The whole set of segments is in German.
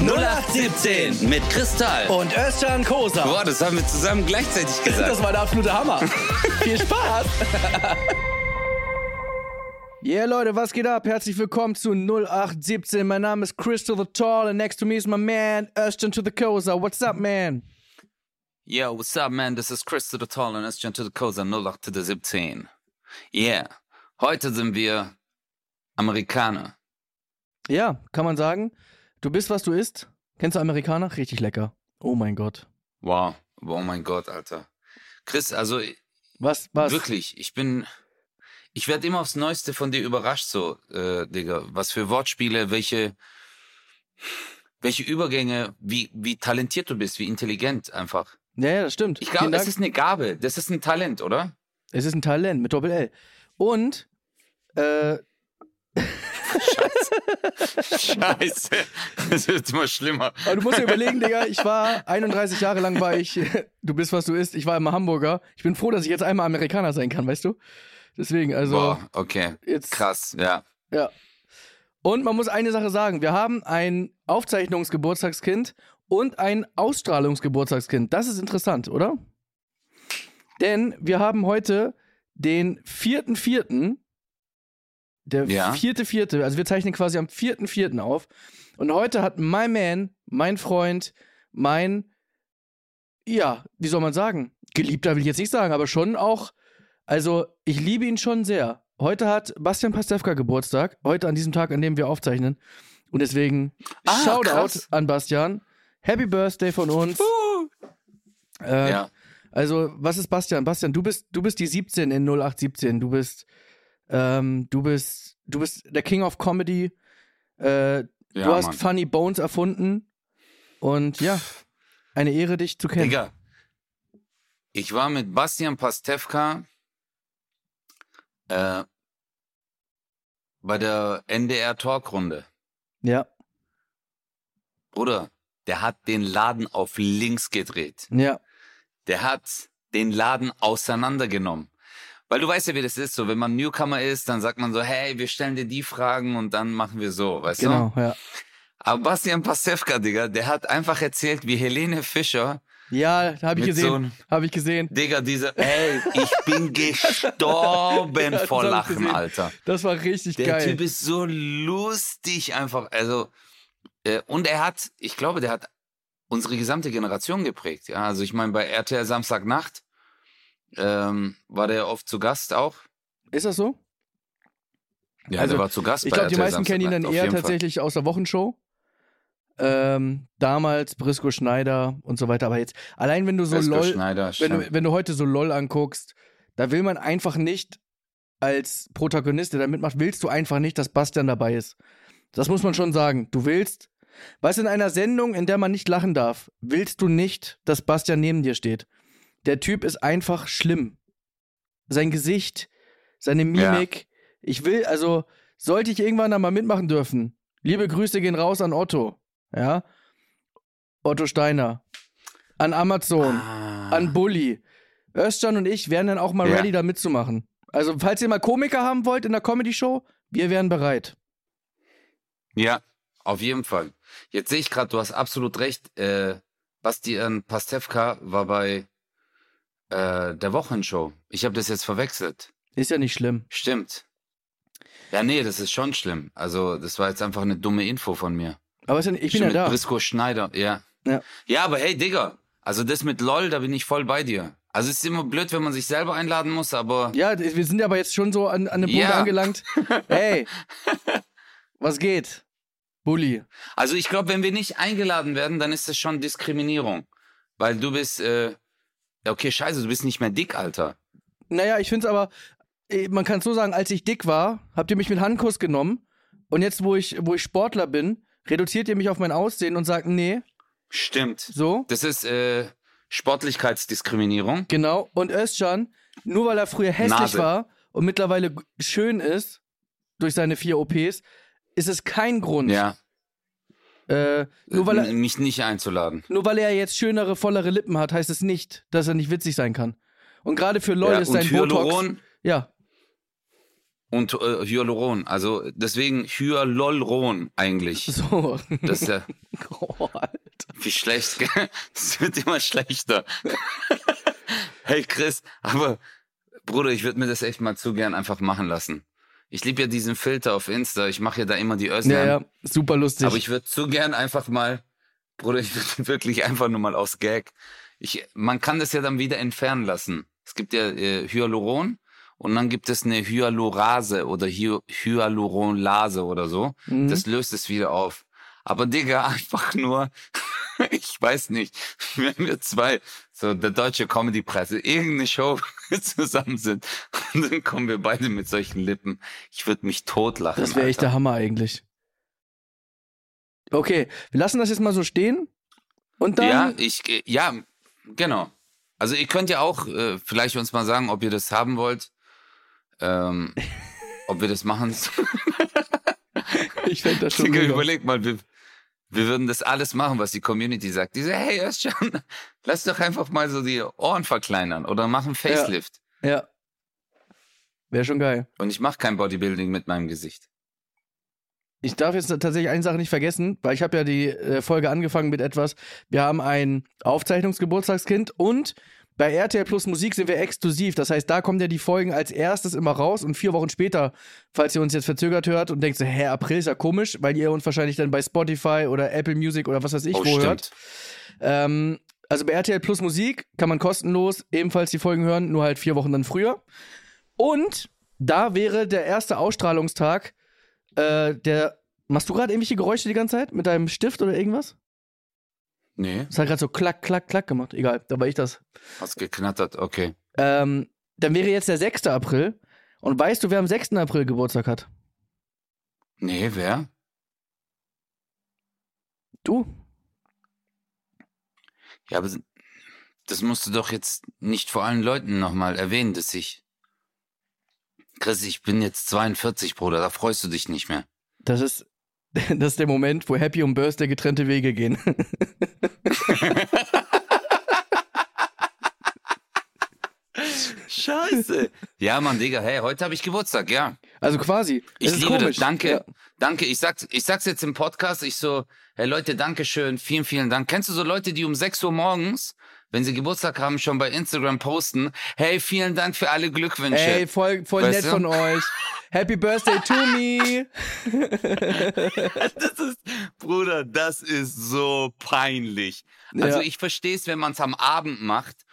0817 mit Kristall. Und Özcan Kosa. Boah, das haben wir zusammen gleichzeitig gesagt. Das war der absolute Hammer. Viel Spaß. Yeah, Leute, was geht ab? Herzlich willkommen zu 0817. Mein Name ist Crystal the Tall and next to me is my man, Özcan to the Kosa. What's up, man? Yo, what's up, man? This is Chris to the Tall and Özcan to the Kosa 08 to the 17. Yeah, heute sind wir Amerikaner. Ja, kann man sagen. Du bist, was du isst. Kennst du Amerikaner? Richtig lecker. Oh mein Gott. Wow, oh mein Gott, Alter. Chris, also Was, was? wirklich, ich bin, ich werde immer aufs Neueste von dir überrascht, so, äh, Digga. Was für Wortspiele, welche, welche Übergänge, wie, wie talentiert du bist, wie intelligent einfach. Ja, ja, das stimmt. Ich glaube, das ist eine Gabe, das ist ein Talent, oder? Es ist ein Talent mit Doppel-L. Und, äh, Scheiße. Das wird immer schlimmer. Aber du musst dir überlegen, Digga, ich war 31 Jahre lang war ich, du bist was du isst, ich war immer Hamburger. Ich bin froh, dass ich jetzt einmal Amerikaner sein kann, weißt du? Deswegen, also Boah, okay. jetzt Krass, ja. ja. Und man muss eine Sache sagen, wir haben ein Aufzeichnungsgeburtstagskind und ein Ausstrahlungsgeburtstagskind. Das ist interessant, oder? Denn wir haben heute den 4.4., der Ja. vierte Vierte, also wir zeichnen quasi am 4.4. auf. Und heute hat my man, mein Freund, mein, ja, wie soll man sagen? Geliebter will ich jetzt nicht sagen, aber schon auch, also ich liebe ihn schon sehr. Heute hat Bastian Pastewka Geburtstag, heute an diesem Tag, an dem wir aufzeichnen. Und deswegen Ah, Shoutout krass. an Bastian. Happy Birthday von uns. Äh, Ja. Also, was ist Bastian? Bastian, du bist, du bist die 17 in 0817. Du bist, ähm, du bist, du bist der King of Comedy. Äh, Ja, du hast Mann. Funny Bones erfunden. Und ja, eine Ehre, dich zu kennen. Digga, ich war mit Bastian Pastewka äh, bei der NDR Talkrunde. Ja, Bruder, der hat den Laden auf links gedreht. ja, Der hat den Laden auseinandergenommen. Weil du weißt ja, wie das ist. So, wenn man Newcomer ist, dann sagt man so, hey, wir stellen dir die Fragen und dann machen wir so, weißt du? genau, ja. Aber Bastian Pastewka, Digga, der hat einfach erzählt, wie Helene Fischer, Ja, habe ich so gesehen. einem- Habe ich gesehen. Digga, diese, ey, ich bin gestorben Das vor Lachen, gesehen. Alter. Das war richtig Der geil. Typ ist so lustig einfach. Also, äh, und er hat, ich glaube, der hat unsere gesamte Generation geprägt. Ja, also ich meine, bei RTL Samstagnacht ähm, war der oft zu Gast auch. ist das so? Ja, Also, der war zu Gast Ich glaube, die meisten kennen ihn dann eher jeden Fall. tatsächlich aus der Wochenshow. Ähm, damals Brisco Schneider und so weiter. Aber jetzt, allein wenn du so Wesker LOL, Schneider, wenn du, wenn du heute so LOL anguckst, da will man einfach nicht als Protagonist, der da mitmacht, willst du einfach nicht, dass Bastian dabei ist. Das muss man schon sagen. Du willst, was in einer Sendung, in der man nicht lachen darf, willst du nicht, dass Bastian neben dir steht. Der Typ ist einfach schlimm. Sein Gesicht, seine Mimik. Ich will, also, sollte ich irgendwann da mal mitmachen dürfen. Liebe Grüße gehen raus an Otto. Ja. Otto Steiner. An Amazon Ah. an Bully. Özcan und ich wären dann auch mal Ja. ready, da mitzumachen. Also, falls ihr mal Komiker haben wollt in der Comedy-Show, wir wären bereit. Ja, auf jeden Fall. Jetzt sehe ich gerade, du hast absolut recht. Äh, Bastian Pastewka war bei äh, der Wochenshow. Ich habe das jetzt verwechselt. Ist ja nicht schlimm. Stimmt. Ja, nee, das ist schon schlimm. Also, das war jetzt einfach eine dumme Info von mir. Aber ist ja, ich bin Stimmt, ja mit da. Brisco Schneider, ja. Ja. Ja, aber hey, Digga. Also, das mit LOL, da bin ich voll bei dir. Also, es ist immer blöd, wenn man sich selber einladen muss, aber. Ja, wir sind aber jetzt schon so an, an dem Punkt Ja. angelangt. Hey, was geht? Bully. Also, ich glaube, wenn wir nicht eingeladen werden, dann ist das schon Diskriminierung. Weil du bist, äh, ja, okay, scheiße, du bist nicht mehr dick, Alter. Naja, ich finde es aber, eh, man kann es so sagen, als ich dick war, habt ihr mich mit Handkuss genommen. Und jetzt, wo ich, wo ich Sportler bin, reduziert ihr mich auf mein Aussehen und sagt, nee, Stimmt. so, Das ist, äh, Sportlichkeitsdiskriminierung. Genau. Und Özcan, nur weil er früher hässlich Nase. war und mittlerweile schön ist, durch seine vier OPs, ist es kein Grund. Ja. Äh, nur, weil er, mich nicht einzuladen. nur weil er jetzt schönere, vollere Lippen hat, heißt es nicht, dass er nicht witzig sein kann. Und gerade für LOL ja, ist sein Botox. Hyaluron, Ja, und äh, Hyaluron. Also deswegen Hyalolron eigentlich. So. Das ist ja oh, Alter. wie schlecht. gell? Es wird immer schlechter. hey Chris, aber Bruder, ich würde mir das echt mal zu gern einfach machen lassen. Ich liebe ja diesen Filter auf Insta. Ich mache ja da immer die Özlem. Ja, ja, super lustig. Aber ich würde zu gern einfach mal, Bruder, ich würde wirklich einfach nur mal aus Gag. Ich, man kann das ja dann wieder entfernen lassen. Es gibt ja äh, Hyaluron und dann gibt es eine Hyalurase oder Hy Hyaluronlase oder so. Mhm. Das löst es wieder auf. Aber Digga, einfach nur, ich weiß nicht, wenn wir zwei, so der deutsche Comedy-Presse, irgendeine Show zusammen sind und dann kommen wir beide mit solchen Lippen. Ich würde mich totlachen. das wäre echt der Hammer eigentlich. Okay, wir lassen das jetzt mal so stehen. Und dann. Ja, ich, ja, genau. Also ihr könnt ja auch äh, vielleicht uns mal sagen, ob ihr das haben wollt. Ähm, ob wir das machen. ich fände das schon. Mega. überleg mal, wir, wir würden das alles machen, was die Community sagt. Die sagen, hey, erst schon, lass doch einfach mal so die Ohren verkleinern oder mach einen Facelift. Ja. Wäre schon geil. Und ich mache kein Bodybuilding mit meinem Gesicht. Ich darf jetzt tatsächlich eine Sache nicht vergessen, weil ich habe ja die äh, Folge angefangen mit etwas. Wir haben ein Aufzeichnungsgeburtstagskind und bei RTL Plus Musik sind wir exklusiv. Das heißt, da kommen ja die Folgen als erstes immer raus und vier Wochen später, falls ihr uns jetzt verzögert hört und denkt so, hä, April ist ja komisch, weil ihr uns wahrscheinlich dann bei Spotify oder Apple Music oder was weiß ich oh, wo stimmt. hört. Ähm, also bei RTL Plus Musik kann man kostenlos ebenfalls die Folgen hören, nur halt vier Wochen dann früher. Und da wäre der erste Ausstrahlungstag äh, der. Machst du gerade irgendwelche Geräusche die ganze Zeit mit deinem Stift oder irgendwas? Nee, Das hat gerade so klack, klack, klack gemacht. Egal, da war ich das. hast geknattert, okay. Ähm, dann wäre jetzt der 6. April. Und weißt du, wer am 6. April Geburtstag hat? Nee, wer? Du? Ja, aber das musst du doch jetzt nicht vor allen Leuten nochmal erwähnen, dass ich. Chris, ich bin jetzt 42, Bruder, da freust du dich nicht mehr. Das ist, das ist der Moment, wo Happy und Birthday getrennte Wege gehen. Scheiße. ja, Mann, Digga, hey, heute habe ich Geburtstag, ja. Also quasi. Ich liebe komisch. das. Danke, Ja. danke. Ich sag's, ich sag's jetzt im Podcast. Ich so, hey Leute, danke schön, vielen, vielen Dank. Kennst du so Leute, die um 6 Uhr morgens, wenn sie Geburtstag haben, schon bei Instagram posten, hey, vielen Dank für alle Glückwünsche. Ey, voll, voll Weißt nett du? von euch. Happy Birthday to me. das ist, Bruder, das ist so peinlich. Also Ja. ich verstehe es, wenn man es am Abend macht.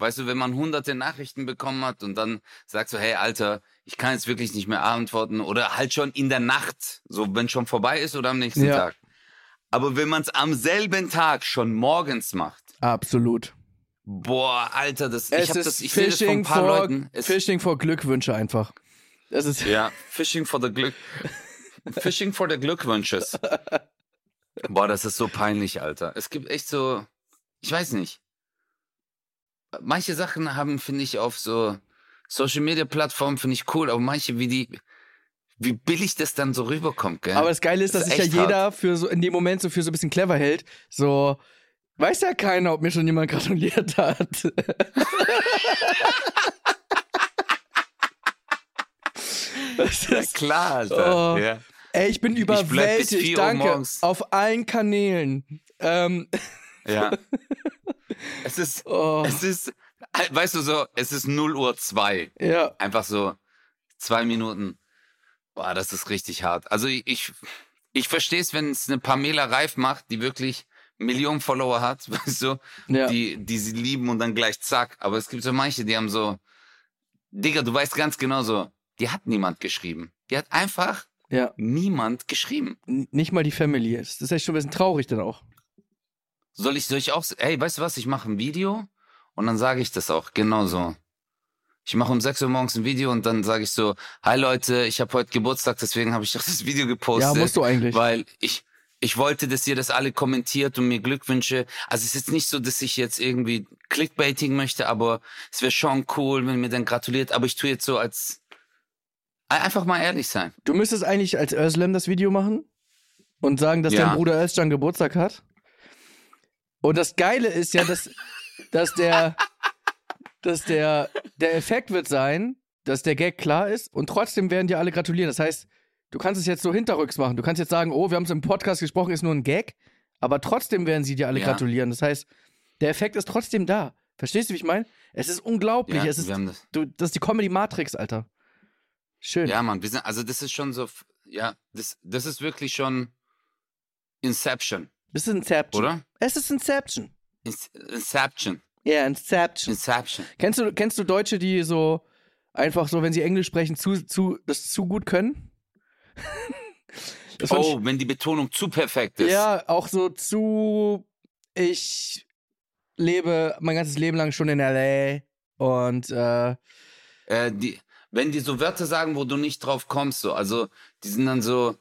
Weißt du, wenn man hunderte Nachrichten bekommen hat und dann sagst du, hey Alter, ich kann jetzt wirklich nicht mehr antworten oder halt schon in der Nacht, so wenn schon vorbei ist oder am nächsten Ja. Tag. Aber wenn man es am selben Tag schon morgens macht, Absolut. Boah, Alter, das, ich Es hab ist das, ich sehe das von Fishing ein paar for, Leuten. Es, Fishing for Glückwünsche einfach. Das ist, Ja, Fishing for the Glück. Fishing for the Glückwünsches. Boah, das ist so peinlich, Alter. Es gibt echt so, ich weiß nicht. Manche Sachen haben, finde ich, auf so Social Media Plattformen finde ich cool, aber manche, wie die, wie billig das dann so rüberkommt, gell? Aber das Geile ist, Das dass ist sich ja jeder für so in dem Moment so für so ein bisschen clever hält. So weiß ja keiner, ob mir schon jemand gratuliert hat. Das ja, ist, klar, Alter. Oh. Ja. ey, ich bin überwältigt. 4 Uhr Danke. Auf allen Kanälen. Ähm, ja. Es ist, oh, es ist, weißt du so, es ist 0 Uhr 2. ja. Einfach so zwei Minuten. Boah, das ist richtig hart. Also ich, ich, ich verstehe es, wenn es eine Pamela Reif macht, die wirklich Millionen Follower hat, weißt du, Ja. die, die sie lieben und dann gleich zack. Aber es gibt so manche, die haben so, Digga, du weißt ganz genau so, die hat niemand geschrieben. Die hat einfach ja. niemand geschrieben. N- Nicht mal die Family. Das ist echt schon ein bisschen traurig dann auch. Soll ich, soll ich auch, ey, weißt du was, ich mache ein Video und dann sage ich das auch, genau so. Ich mache um 6 Uhr morgens ein Video und dann sage ich so, hi Leute, ich habe heute Geburtstag, deswegen habe ich doch das Video gepostet. Ja, musst du eigentlich. Weil ich, ich wollte, dass ihr das alle kommentiert und mir Glückwünsche. Also es ist jetzt nicht so, dass ich jetzt irgendwie Clickbaiting möchte, aber es wäre schon cool, wenn mir dann gratuliert. Aber ich tue jetzt so als, einfach mal ehrlich sein. Du müsstest eigentlich als Özlem das Video machen und sagen, dass Ja. dein Bruder Özcan Geburtstag hat. Und das Geile ist ja, dass, dass der, dass der, der Effekt wird sein, dass der Gag klar ist und trotzdem werden dir alle gratulieren. Das heißt, du kannst es jetzt so hinterrücks machen. Du kannst jetzt sagen, oh, wir haben es im Podcast gesprochen, ist nur ein Gag, aber trotzdem werden sie dir alle Ja. gratulieren. Das heißt, der Effekt ist trotzdem da. Verstehst du, wie ich meine? Es ist unglaublich. Ja, es ist, wir haben das. du, das ist die Comedy Matrix, Alter. Schön. Ja, Mann, wir sind, also das ist schon so, ja, das, das ist wirklich schon Inception, Das ist Inception. oder? Es ist Inception. Ins- Inception, Ja, Inception. Inception. Kennst du, kennst du Deutsche, die so einfach so, wenn sie Englisch sprechen, zu, zu, das zu gut können? Oh, wenn die Betonung zu perfekt ist. Ja, auch so zu. Ich lebe mein ganzes Leben lang schon in LA und äh, Äh, die, wenn die so Wörter sagen, wo du nicht drauf kommst, so, also die sind dann so,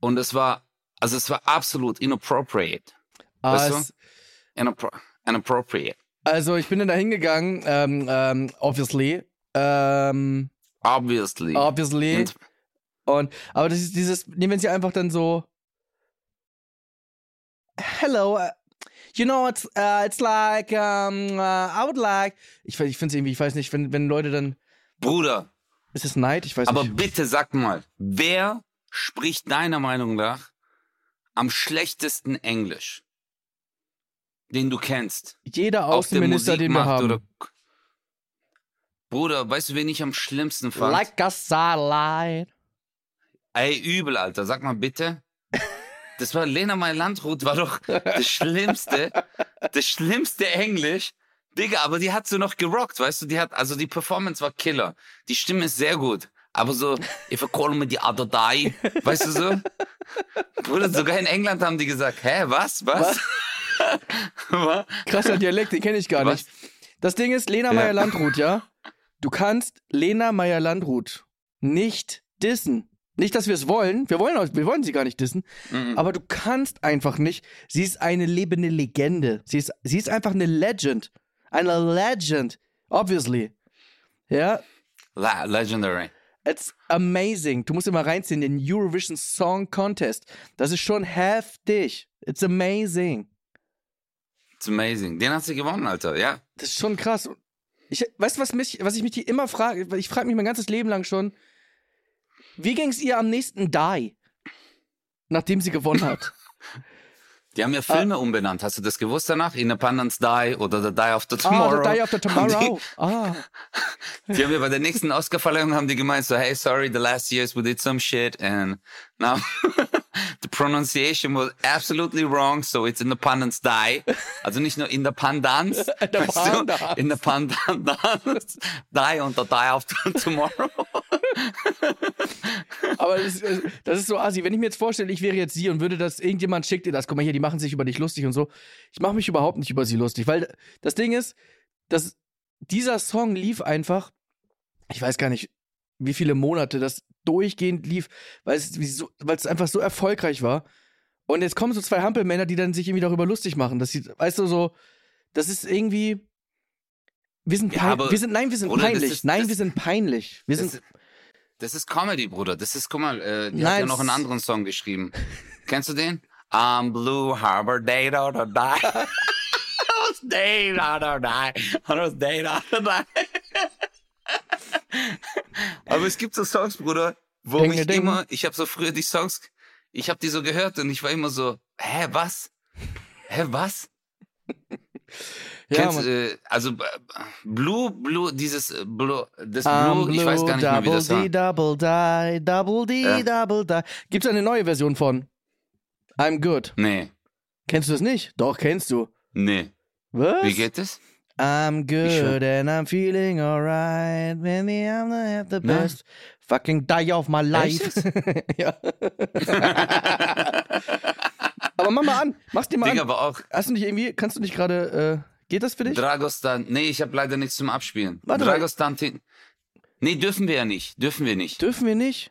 und es war, also es war absolut inappropriate. Weißt du? Inappro inappropriate. also ich bin dann da hingegangen, ähm, ähm, obviously. Ähm, Obviously. obviously. Und, Und, aber das ist dieses, nee, wenn sie einfach dann so, hello, uh, you know, it's, uh, it's like, um, uh, I would like, ich, ich finde es irgendwie, ich weiß nicht, wenn, wenn Leute dann, Bruder, ist es Neid? Ich weiß aber nicht. bitte sag mal, wer spricht deiner Meinung nach am schlechtesten Englisch? Den du kennst. Jeder Außenminister, den wir haben. oder. Bruder, weißt du, wen ich am schlimmsten fand? Like a satellite. Ey, übel, Alter. Sag mal bitte. Das war Lena May Landrut, war doch das Schlimmste. Das schlimmste Englisch. Digga, aber die hat so noch gerockt, weißt du? Die hat, also die Performance war Killer. Die Stimme ist sehr gut. Aber so, if I call me the other die, weißt du so? Bruder, sogar in England haben die gesagt, hä, was, was? was? Krasser Dialekt, den kenne ich gar Was? nicht. Das Ding ist, Lena. Meyer-Landrut, ja? Du kannst Lena Meyer-Landrut nicht dissen. Nicht, dass wir es wollen. Wir wollen, wir wollen sie gar nicht dissen. Mhm. Aber du kannst einfach nicht. Sie ist eine lebende Legende. Sie ist, sie ist einfach eine Legend. Eine Legend. Obviously. Ja, La legendary. it's amazing. Du musst immer reinziehen, den Eurovision Song Contest. Das ist schon heftig. It's amazing. It's amazing. Den hat sie gewonnen, Alter, ja. Das ist schon krass. Ich, weißt du, was, mich, was ich mich hier immer frage? Ich frage mich mein ganzes Leben lang schon, wie ging es ihr am nächsten Die? Nachdem sie gewonnen hat. Die haben ja Filme umbenannt. Hast du das gewusst danach? Independence Die oder The Die After ah, Tomorrow. The Die After Haben Tomorrow. Ah. Die, die haben ja bei der nächsten Oscarverleihung haben die gemeint so, hey, sorry, the last years we did some shit and now the pronunciation was absolutely wrong, so it's Independence Die. Also nicht nur Independence, weißt du? Independence Die und The Die After Tomorrow. Aber das, ist- das ist so assi. Wenn ich mir jetzt vorstelle, ich wäre jetzt sie und würde das, irgendjemand schickt dir das, guck mal hier, die machen sich über dich lustig und so. Ich mache mich überhaupt nicht über sie lustig, weil das Ding ist, dass dieser Song lief einfach, ich weiß gar nicht, wie viele Monate das durchgehend lief, weil es, so, weil es einfach so erfolgreich war. Und jetzt kommen so zwei Hampelmänner, die dann sich irgendwie darüber lustig machen. Das sieht, weißt du, so, das ist irgendwie. Wir sind, Ja, wir sind, nein, wir sind Bruder, peinlich. ist- nein, das- wir sind peinlich. Wir sind, das ist Comedy, Bruder. Das ist, guck mal, äh, die Nein, hat ja noch einen anderen Song geschrieben. Kennst du den? I'm Blue Harbor, Day or Die. was Day or Die. was Day or Die. Aber es gibt so Songs, Bruder, wo Ding, mich ding. immer, ich habe so früher die Songs, ich habe die so gehört und ich war immer so, hä, was? Hä, was? Ja, Kennst, äh, also Blue, Blue, dieses äh, Blue, das Blue, ich weiß gar nicht mehr, wie double das war. D, double die, double D, Ja. double die. Gibt's eine neue Version von I'm good. Nee, Kennst du das nicht? Doch, kennst du. nee. Was? Wie geht es? I'm good and I'm feeling alright. Maybe I'm not have the best fucking day of my life. ja. Aber mach mal an. Mach's dir mal Digga, an. aber auch Hast du nicht irgendwie, kannst du nicht gerade, äh, geht das für dich? Dragostan. Nee, ich habe leider nichts zum Abspielen. Warte mal. Dragostan. Nee, dürfen wir ja nicht. Dürfen wir nicht. Dürfen wir nicht?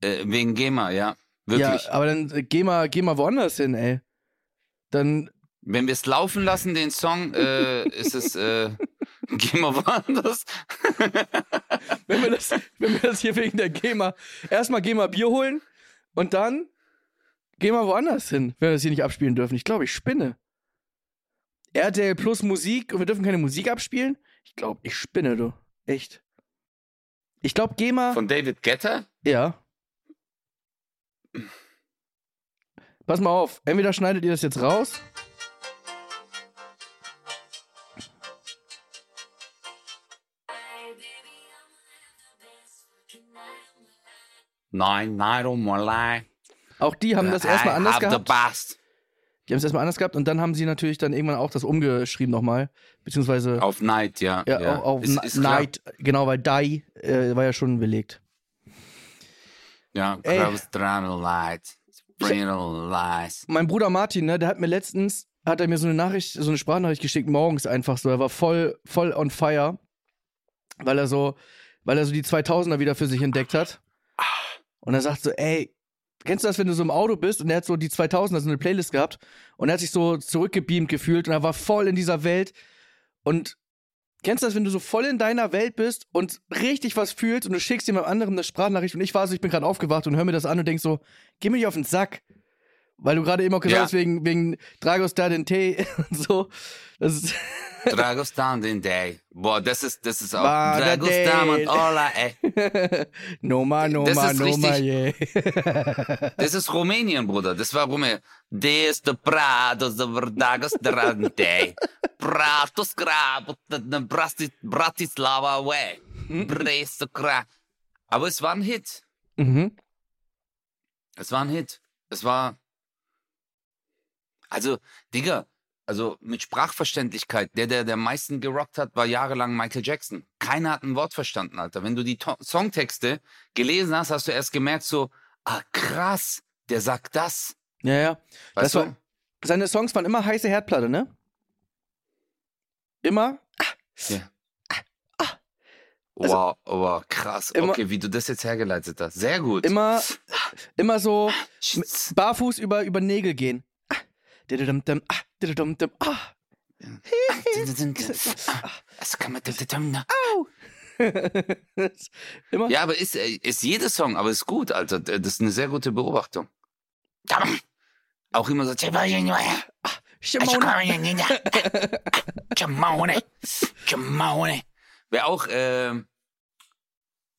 Äh, wegen GEMA, ja. Wirklich. Ja, aber dann äh, geh mal, geh mal woanders hin, ey. Dann Wenn wir es laufen lassen, den Song, äh, ist es, äh, GEMA woanders. wenn wir das, wenn wir das hier wegen der GEMA, erstmal GEMA Bier holen und dann gehen wir woanders hin, wenn wir das hier nicht abspielen dürfen. Ich glaube, ich spinne. RTL plus Musik und wir dürfen keine Musik abspielen? Ich glaube, ich spinne, du. Echt. Ich glaube, GEMA. Von David Getter? Ja. Pass mal auf, entweder schneidet ihr das jetzt raus. Nein, nein, oh my Auch die haben das erstmal anders have gehabt. Die haben es erstmal anders gehabt und dann haben sie natürlich dann irgendwann auch das umgeschrieben nochmal. Beziehungsweise Auf Night, ja. ja, auf, auf Ist- klar. Night, genau, weil Die äh, war ja schon belegt. Ja, Travel Light. Lies. Mein Bruder Martin, ne, der hat mir letztens, hat er mir so eine Nachricht, so eine Sprachnachricht geschickt, morgens einfach so. Er war voll, voll on fire, weil er so, weil er so die 2000er wieder für sich entdeckt hat. Und er sagt so, ey, kennst du das, wenn du so im Auto bist und er hat so die 2000er, so eine Playlist gehabt und er hat sich so zurückgebeamt gefühlt und er war voll in dieser Welt und Kennst du das, wenn du so voll in deiner Welt bist und richtig was fühlst und du schickst jemand anderem eine Sprachnachricht und ich war so, ich bin gerade aufgewacht und hör mir das an und denk so, geh mir nicht auf den Sack. Weil du gerade eben auch gesagt Ja. hast, wegen, wegen Dragos da den Tee und so. Das ist, Dragos Down den Day. Boah, das ist, das ist auch. Der Dragos Down und Ola, ey. Noma, Das Noma, ist Noma, richtig- yeah. Das ist Rumänien, Bruder. Das war Rumänien. Des de Prados de Dragos Down Day. Pratos Grab, Brati- Bratislava Way. Bresto Gra. Aber es war ein Hit. mhm. Es war ein Hit. Es war. Also, Digga, also mit Sprachverständlichkeit, der, der der am meisten gerockt hat, war jahrelang Michael Jackson. Keiner hat ein Wort verstanden, Alter. Wenn du die To Songtexte gelesen hast, hast du erst gemerkt, so, ah, krass, der sagt das. Ja, ja. Weißt Das war- Seine Songs waren immer heiße Herdplatte, ne? Immer? Ja. Wow, wow, krass. Also Immer- okay, wie du das jetzt hergeleitet hast. Sehr gut. Immer, immer so Sch- barfuß über, über Nägel gehen. Ah, dididum-dum, ah, dididum-dum, ah. Immer? Ja, aber ist, äh, ist jeder Song, aber ist gut, Alter. Das ist eine sehr gute Beobachtung. Auch immer so. Wer auch, ähm,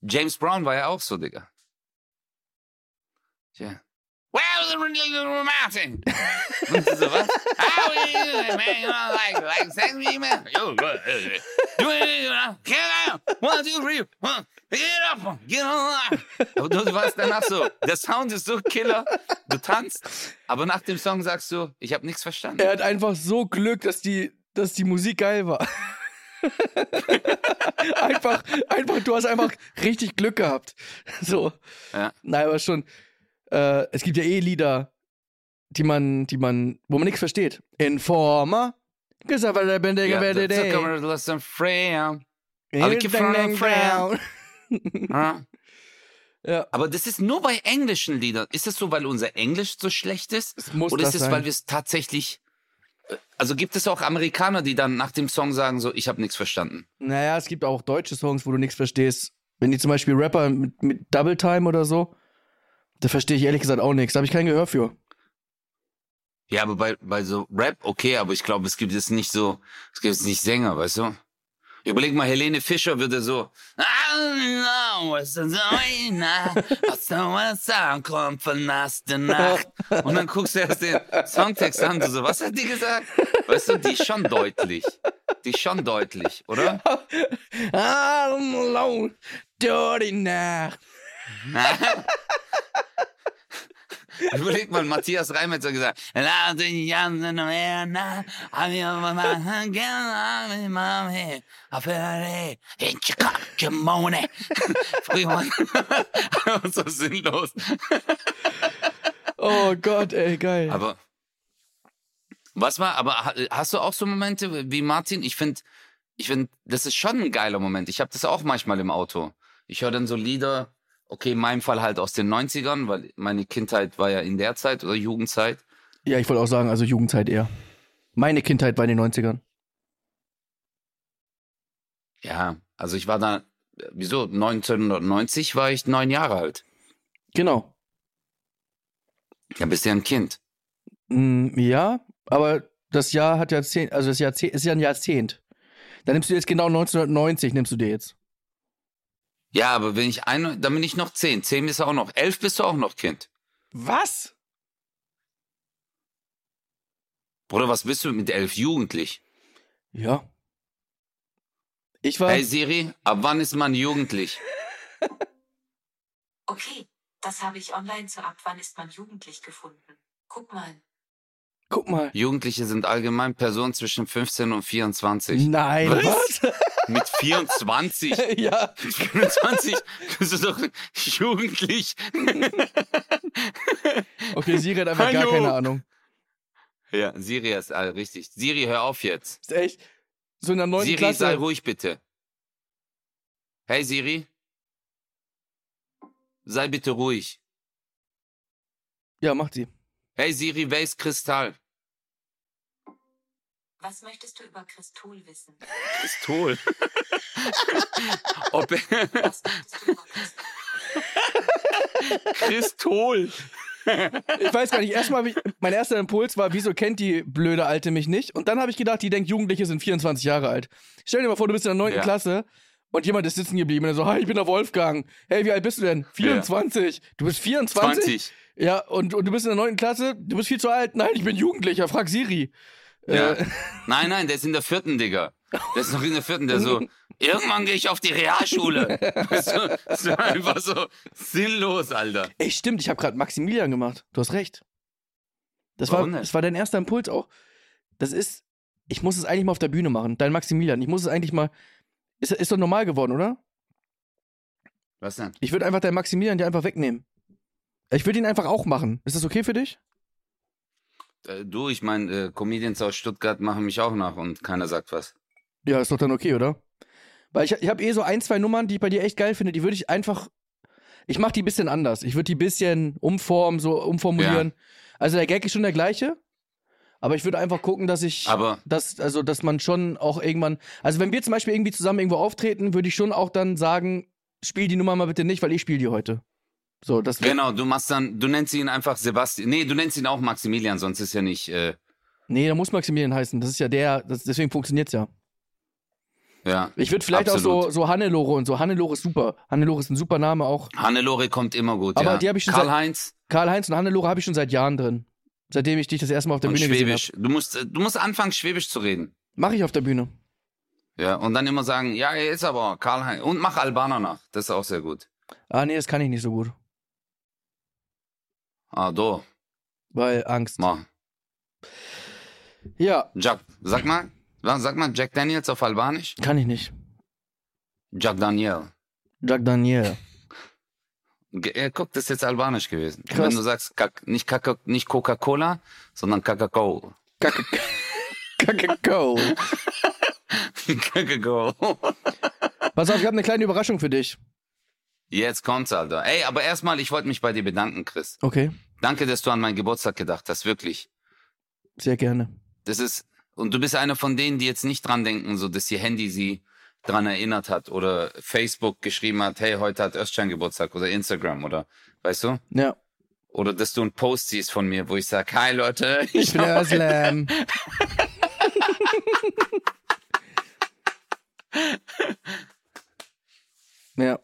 James Brown war ja auch so, Digga. Tja. Where's the mountain? Und so, was? How are you doing, man? You know, like, like, send me, man. Yo, good. You know, get out. One, two, three. One, Get up, get on. Aber du, du warst danach so, der Sound ist so killer, du tanzt, aber nach dem Song sagst du, ich habe nichts verstanden. Er hat einfach so Glück, dass die, dass die Musik geil war. einfach, einfach, du hast einfach richtig Glück gehabt. So. Ja. Nein, aber schon. Äh, es gibt ja eh Lieder, die man, die man, wo man nichts versteht. Informer. Ja, das frei. Ja. Ja, Aber das ist nur bei englischen Liedern. Ist es so, weil unser Englisch so schlecht ist? es muss Oder das ist es, weil wir es tatsächlich. äh, Also gibt es auch Amerikaner, die dann nach dem Song sagen, so, ich habe nichts verstanden. Naja, es gibt auch deutsche Songs, wo du nichts verstehst. Wenn die zum Beispiel Rapper mit, mit Double Time oder so, da verstehe ich ehrlich gesagt auch nichts. Da habe ich kein Gehör für. Ja, aber bei, bei so Rap, okay, aber ich glaube, es gibt jetzt nicht so, es gibt jetzt nicht Sänger, weißt du? Überleg mal, Helene Fischer würde so, kommt von nass der Nacht. Und dann guckst du erst den Songtext an, du so, was hat die gesagt? Weißt du, die ist schon deutlich. Die ist schon deutlich, oder? Dirty Nacht. Überleg mal, Matthias Reim hat so gesagt, "La den Jansen Werner, hab ich aber mal gerne auf der in Chicago, Früher so sinnlos. Oh Gott, ey, geil. Aber was war, aber ha- hast du auch so Momente wie Martin? Ich finde, ich finde, das ist schon ein geiler Moment. Ich habe das auch manchmal im Auto. Ich höre dann so Lieder, okay, in meinem Fall halt aus den 90ern, weil meine Kindheit war ja in der Zeit oder Jugendzeit. ja, ich wollte auch sagen, also Jugendzeit eher. Meine Kindheit war in den 90ern. Ja, also ich war da, wieso? 1990 war ich neun Jahre alt. Genau. Ja, bist ja ein Kind. Mm, ja, aber das Jahr hat ja zehn, also das Jahrzehnt ist ja ein Jahrzehnt. Dann nimmst du jetzt genau 1990, nimmst du dir jetzt. Ja, aber wenn ich ein, dann bin ich noch zehn. Zehn bist du auch noch. Elf bist du auch noch Kind. Was? Bruder, was bist du mit elf jugendlich? Ja. Ich war. Hey Siri, ab wann ist man jugendlich? Okay, das habe ich online zu ab wann ist man jugendlich gefunden. Guck mal. Guck mal. Jugendliche sind allgemein Personen zwischen 15 und 24. Nein, Was? was? Mit 24? ja. Mit 25 bist du doch jugendlich. Okay, Siri hat einfach gar Hallo. keine Ahnung. Ja, Siri ist äh, richtig. Siri, hör auf jetzt. Ist echt. So in der neunten Siri, Klasse. sei ruhig bitte. Hey Siri. Sei bitte ruhig. Ja, macht sie. Hey Siri, wer ist Kristall? Was möchtest du über Christol wissen? Pistol. Ob Was möchtest du über Christol? Christol. Ich weiß gar nicht. Erstmal, ich, mein erster Impuls war, wieso kennt die blöde Alte mich nicht? Und dann habe ich gedacht, die denkt, Jugendliche sind 24 Jahre alt. Stell dir mal vor, du bist in der neunten Ja. Klasse und jemand ist sitzen geblieben und so, hi, ich bin der Wolfgang. Hey, wie alt bist du denn? 24. Du bist 24? 20. Ja, und, und du bist in der neunten Klasse, du bist viel zu alt. Nein, ich bin Jugendlicher, frag Siri. Ja. Äh, Nein, nein, der ist in der vierten, Digga. Der ist noch in der vierten, der so, irgendwann gehe ich auf die Realschule. Weißt du, das war einfach so sinnlos, Alter. ey, stimmt, ich habe gerade Maximilian gemacht. Du hast recht. Das war, das war dein erster Impuls auch. Das ist, ich muss es eigentlich mal auf der Bühne machen. Dein Maximilian, ich muss es eigentlich mal, ist, ist doch normal geworden, oder? Was denn? Ich würde einfach deinen Maximilian dir einfach wegnehmen. Ich würde ihn einfach auch machen. Ist das okay für dich? Äh, Du, ich meine, äh, Comedians aus Stuttgart machen mich auch nach und keiner sagt was. Ja, ist doch dann okay, oder? Weil ich, ich habe eh so ein, zwei Nummern, die ich bei dir echt geil finde, die würde ich einfach. Ich mache die ein bisschen anders. Ich würde die ein bisschen umformen, so umformulieren. Also der Gag ist schon der gleiche, aber ich würde einfach gucken, dass ich. Aber dass, also, dass man schon auch irgendwann. Also, wenn wir zum Beispiel irgendwie zusammen irgendwo auftreten, würde ich schon auch dann sagen, spiel die Nummer mal bitte nicht, weil ich spiele die heute. So, das genau, du machst dann, du nennst ihn einfach Sebastian. Nee, du nennst ihn auch Maximilian, sonst ist ja nicht, äh, Nee, da muss Maximilian heißen. Das ist ja der, das, deswegen funktioniert's ja. ja. Ich würde vielleicht auch so, Absolut. so Hannelore und so. Hannelore ist super. Hannelore ist ein super Name auch. Hannelore kommt immer gut, Aber ja. die hab ich schon seit- Karl-Heinz Karl-Heinz und Hannelore habe ich schon seit Jahren drin. Seitdem ich dich das erste Mal auf der und Bühne gesehen habe. Schwäbisch. Du musst, äh, du musst anfangen, Schwäbisch zu reden. Mache ich auf der Bühne. Ja, und dann immer sagen, ja, er ist aber Karl-Heinz. Und mach Albaner nach. Das ist auch sehr gut. Ah, nee, das kann ich nicht so gut. Ah, do. Weil Angst. Mach. Ja, Jack, sag mal, sag mal Jack Daniels auf Albanisch. kann ich nicht. Jack Daniel. Jack Daniel. Guck, das ist jetzt albanisch gewesen. Krass. Wenn du sagst, nicht, Kaka- nicht Coca-Cola, sondern Kakao. Kacke. Kakao. Kakao. Pass auf, ich habe eine kleine Überraschung für dich. Jetzt kommt's, Alter. Ey, aber erstmal, ich wollte mich bei dir bedanken, Chris. Okay, Danke, dass du an meinen Geburtstag gedacht hast, wirklich. sehr gerne. Das ist, und du bist einer von denen, die jetzt nicht dran denken, so, dass ihr Handy sie dran erinnert hat oder Facebook geschrieben hat, hey, heute hat Özcan Geburtstag oder Instagram oder, weißt du? Ja, Oder dass du einen Post siehst von mir, wo ich sag, hi Leute, ich bin der Aslam. ja.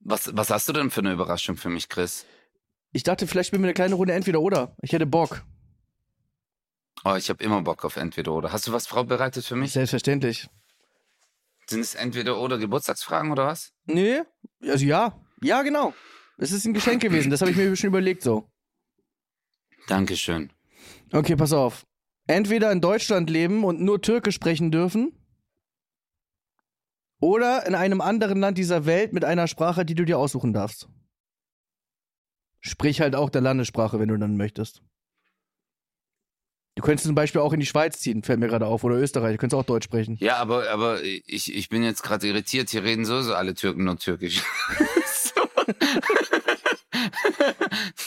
Was, was hast du denn für eine Überraschung für mich, Chris? Ich dachte, vielleicht spielen wir eine kleine Runde entweder oder. Ich hätte Bock. Oh, ich habe immer Bock auf entweder oder. Hast du was vorbereitet für mich? Selbstverständlich. Sind es entweder oder Geburtstagsfragen oder was? Nee, also ja. Ja, genau. Es ist ein Geschenk gewesen, das habe ich mir schon überlegt so. Dankeschön. Okay, pass auf. Entweder in Deutschland leben und nur Türkisch sprechen dürfen. Oder in einem anderen Land dieser Welt mit einer Sprache, die du dir aussuchen darfst. Sprich halt auch der Landessprache, wenn du dann möchtest. Du könntest zum Beispiel auch in die Schweiz ziehen, fällt mir gerade auf, oder Österreich. Du könntest auch Deutsch sprechen. Ja, aber, aber ich, ich bin jetzt gerade irritiert. Hier reden sowieso alle Türken nur Türkisch.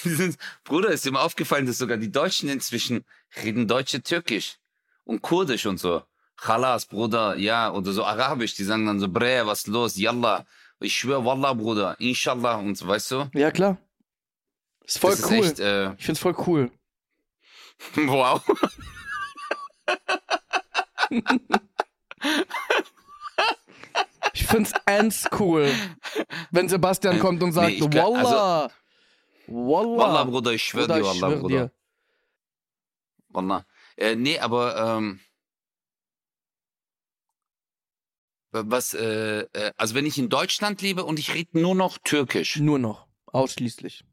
Bruder, ist dir mal aufgefallen, dass sogar die Deutschen inzwischen reden Deutsche Türkisch und Kurdisch und so. Khalas, Bruder, ja, oder so Arabisch. Die sagen dann so, Bre, was los, Yallah. Ich schwör, Wallah, Bruder, Inshallah und so, weißt du? Ja, klar. Ist voll das cool. ist echt, äh, Ich find's voll cool. wow. Ich find's ends cool, wenn Sebastian kommt und sagt, Nee, glaub- Wallah, Wallah, Wallah, Bruder, ich schwör Bruder, dir, Wallah, schwör Bruder. dir. Wallah. Äh, nee, aber ähm, was, äh, äh, also wenn ich in Deutschland lebe und ich rede nur noch Türkisch, Nur noch, ausschließlich.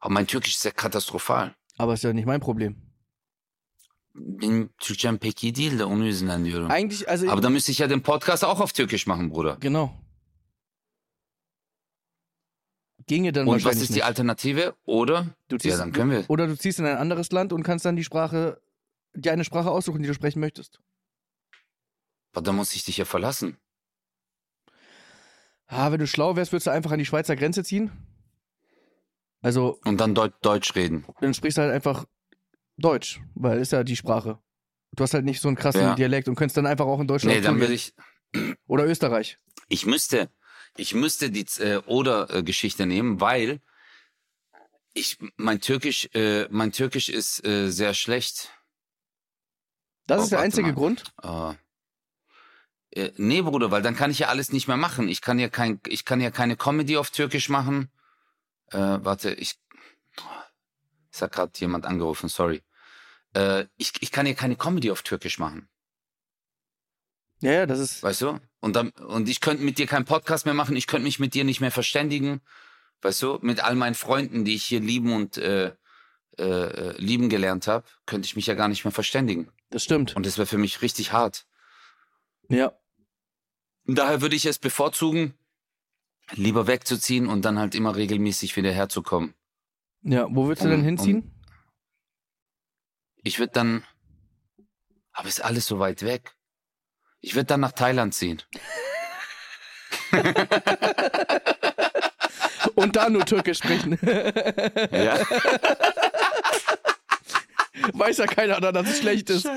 aber mein Türkisch ist ja katastrophal. Aber ist ja nicht mein Problem. Benim Türkçem pek iyi değil de onun yüzünden diyorum. Eigentlich, also, Aber dann müsste ich ja den Podcast auch auf Türkisch machen, Bruder. genau. Ginge dann Und was wahrscheinlich ist die nicht. Alternative? Oder? Du Ja, ziehst, dann können wir. Oder du ziehst in ein anderes Land und kannst dann die Sprache, dir eine Sprache aussuchen, die du sprechen möchtest. Aber dann muss ich dich ja verlassen. Ah, wenn du schlau wärst, würdest du einfach an die Schweizer Grenze ziehen. Also, Und dann Deut Deutsch reden. dann sprichst du halt einfach Deutsch, weil ist ja die Sprache. Du hast halt nicht so einen krassen Ja. Dialekt und könntest dann einfach auch in Deutschland Nee, dann will ich. Oder Österreich. Ich müsste, ich müsste die äh, Oder-Geschichte nehmen, weil ich mein Türkisch, äh, mein Türkisch ist äh, sehr schlecht. Das Oh, ist der warte einzige mal. Grund. Äh, äh, nee, Bruder, weil dann kann ich ja alles nicht mehr machen. Ich kann ja kein, ich kann ja keine Comedy auf Türkisch machen. Äh, warte, ich, es hat gerade jemand angerufen, sorry. Äh, ich, ich kann ja keine Comedy auf Türkisch machen. Ja, ja, das ist. Weißt du? Und, dann, und ich könnte mit dir keinen Podcast mehr machen, ich könnte mich mit dir nicht mehr verständigen. Weißt du? Mit all meinen Freunden, die ich hier lieben und äh, äh, äh, lieben gelernt habe, könnte ich mich ja gar nicht mehr verständigen. Das stimmt. Und das wäre für mich richtig hart. Ja. Daher würde ich es bevorzugen, lieber wegzuziehen und dann halt immer regelmäßig wieder herzukommen. Ja, wo würdest du denn Um- hinziehen? Ich würde dann. Aber ist alles so weit weg. Ich würde dann nach Thailand ziehen. Und da nur Türkisch sprechen. Ja. Weiß ja keiner, dass es schlecht ist.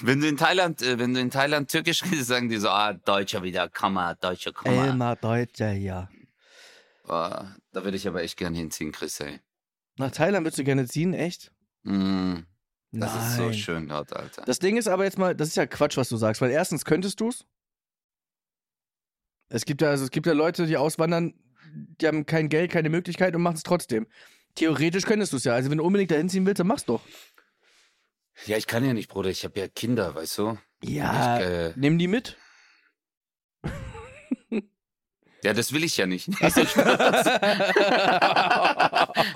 Wenn du in Thailand, äh, wenn du in Thailand Türkisch redest, sagen die so, ah, Deutscher wieder, komm mal, Deutscher, komm mal. Elmar Deutscher, ja. Ah, da würde ich aber echt gern hinziehen, Chris, ey. Nach Thailand würdest du gerne ziehen, echt? Mm, das Nein. ist so schön dort, Alter. Das Ding ist aber jetzt mal, das ist ja Quatsch, was du sagst, weil erstens könntest du's. Es gibt ja, also es gibt ja Leute, die auswandern, die haben kein Geld, keine Möglichkeit und machen es trotzdem. Theoretisch könntest du es ja. Also wenn du unbedingt dahin ziehen willst, dann mach's doch. Ja, ich kann ja nicht, Bruder. Ich habe ja Kinder, weißt du? Ja. Ich, äh, Nimm die mit. ja, das will ich ja nicht.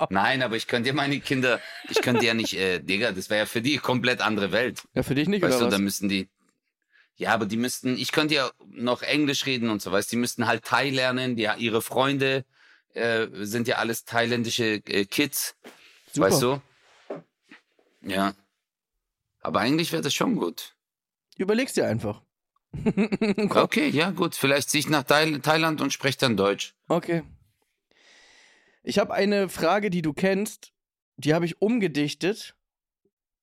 Nein, aber ich könnte ja meine Kinder, ich könnte ja nicht, äh, Digga, das wäre ja für die komplett andere Welt. ja, für dich nicht, Weißt oder du, was? da müssten die. Ja, aber die müssten, ich könnte ja noch Englisch reden und so, weißt die müssten halt Thai lernen, die, ihre Freunde äh, sind ja alles thailändische äh, Kids, Super. weißt du? Ja. Aber eigentlich wäre das schon gut. Überleg's dir einfach. Okay, ja, gut. Vielleicht ziehe ich nach Thai Thailand und spreche dann Deutsch. Okay. Ich habe eine Frage, die du kennst, die habe ich umgedichtet.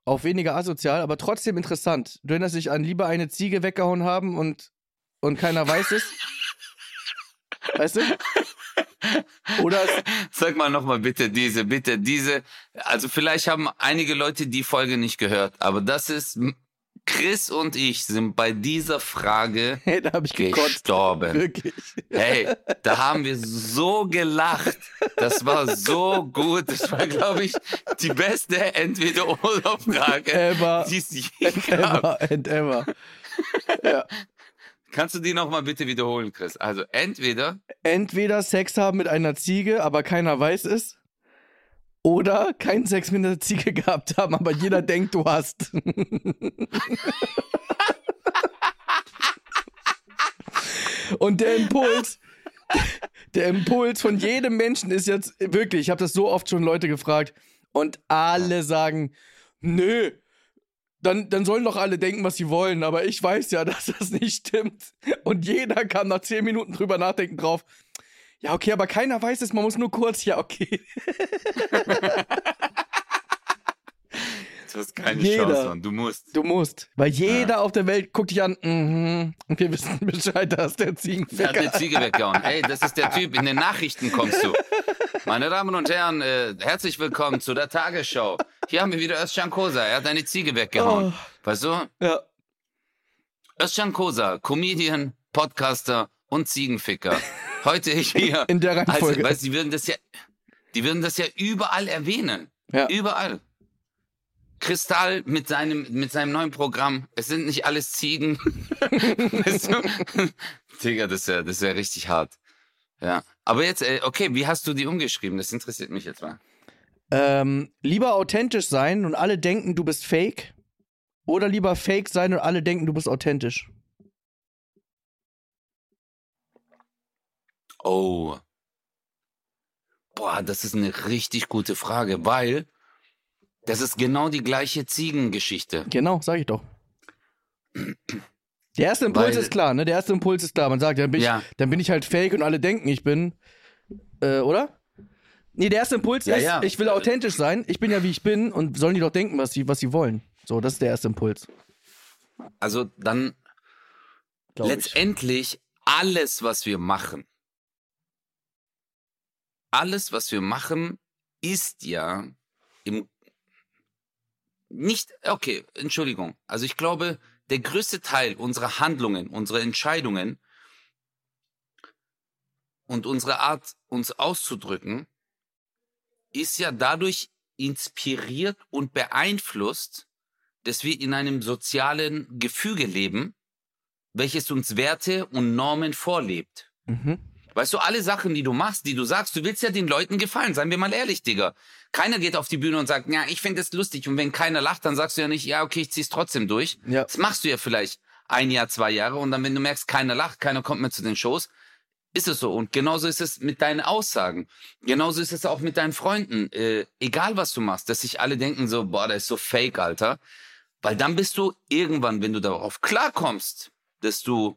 Auf weniger asozial, aber trotzdem interessant. Du erinnerst dich an lieber eine Ziege weggehauen haben und, und keiner weiß es? Weißt du? Oder Sag mal nochmal bitte diese, bitte diese. Also vielleicht haben einige Leute die Folge nicht gehört, aber das ist, Chris und ich sind bei dieser Frage hey, da habe ich gekotzt. gestorben. Wirklich. Hey, da haben wir so gelacht. Das war so gut. Das war, glaube ich, die beste Entweder-Oder-Frage, Ever. die es je gab. Ever and ever. Ja. Kannst du die nochmal bitte wiederholen, Chris? Also entweder, Entweder Sex haben mit einer Ziege, aber keiner weiß es. Oder keinen Sex mit einer Ziege gehabt haben, aber jeder denkt, du hast. Und der Impuls, der Impuls von jedem Menschen ist jetzt wirklich, ich habe das so oft schon Leute gefragt und alle sagen, nö, dann, dann sollen doch alle denken, was sie wollen, aber ich weiß ja, dass das nicht stimmt. Und jeder kam nach zehn Minuten drüber nachdenken drauf. Ja, okay, aber keiner weiß es, man muss nur kurz, ja, okay. du hast keine Jeder. Chance, Mann. Du musst. Du musst. Weil jeder auf der Welt guckt dich an, mhm, und wir wissen Bescheid, dass der Der hat Ziegenficker. eine Ziege weggehauen. Hey, das ist der Typ. In den Nachrichten kommst du. Meine Damen und Herren, äh, herzlich willkommen zu der Tagesschau. Hier haben wir wieder Özcan Kosa. Er hat eine Ziege weggehauen. Oh. Weißt du? Ja. Özcan Kosa, Comedian, Podcaster und Ziegenficker. Heute hier. In der Reihenfolge. Also, weißt, die würden das ja, die würden das ja überall erwähnen. Ja. Überall. Kristall mit seinem, mit seinem neuen Programm. Es sind nicht alles Ziegen. weißt du? Digga, das wäre, das wäre richtig hart. Ja. Aber jetzt, äh, okay, wie hast du die umgeschrieben? Das interessiert mich jetzt mal. Ähm, lieber authentisch sein und alle denken, du bist fake. Oder lieber fake sein und alle denken, du bist authentisch. Oh. Boah, das ist eine richtig gute Frage, weil das ist genau die gleiche Ziegengeschichte. Genau, sag ich doch. Der erste Impuls Weil- ist klar, ne? Der erste Impuls ist klar. Man sagt, dann bin, Ja. ich, dann bin ich halt fake und alle denken, ich bin. Äh, oder? Nee, der erste Impuls Ja, ist, ja. ich will authentisch sein, ich bin ja wie ich bin und sollen die doch denken, was sie, was sie wollen. So, das ist der erste Impuls. Also dann glaub ich. letztendlich alles, was wir machen, alles, was wir machen, ist ja im nicht, okay, Entschuldigung. Also ich glaube, der größte Teil unserer Handlungen, unserer Entscheidungen und unsere Art, uns auszudrücken, ist ja dadurch inspiriert und beeinflusst, dass wir in einem sozialen Gefüge leben, welches uns Werte und Normen vorlebt. Mhm. Weißt du, alle Sachen, die du machst, die du sagst, du willst ja den Leuten gefallen, seien wir mal ehrlich, Digga. Keiner geht auf die Bühne und sagt, ja, ich finde es lustig. Und wenn keiner lacht, dann sagst du ja nicht, ja, okay, ich zieh's trotzdem durch. Ja. Das machst du ja vielleicht ein Jahr, zwei Jahre und dann, wenn du merkst, keiner lacht, keiner kommt mehr zu den Shows, ist es so. Und genauso ist es mit deinen Aussagen. Genauso ist es auch mit deinen Freunden. Äh, egal, was du machst, dass sich alle denken so, boah, der ist so fake, Alter. Weil dann bist du irgendwann, wenn du darauf klarkommst, dass du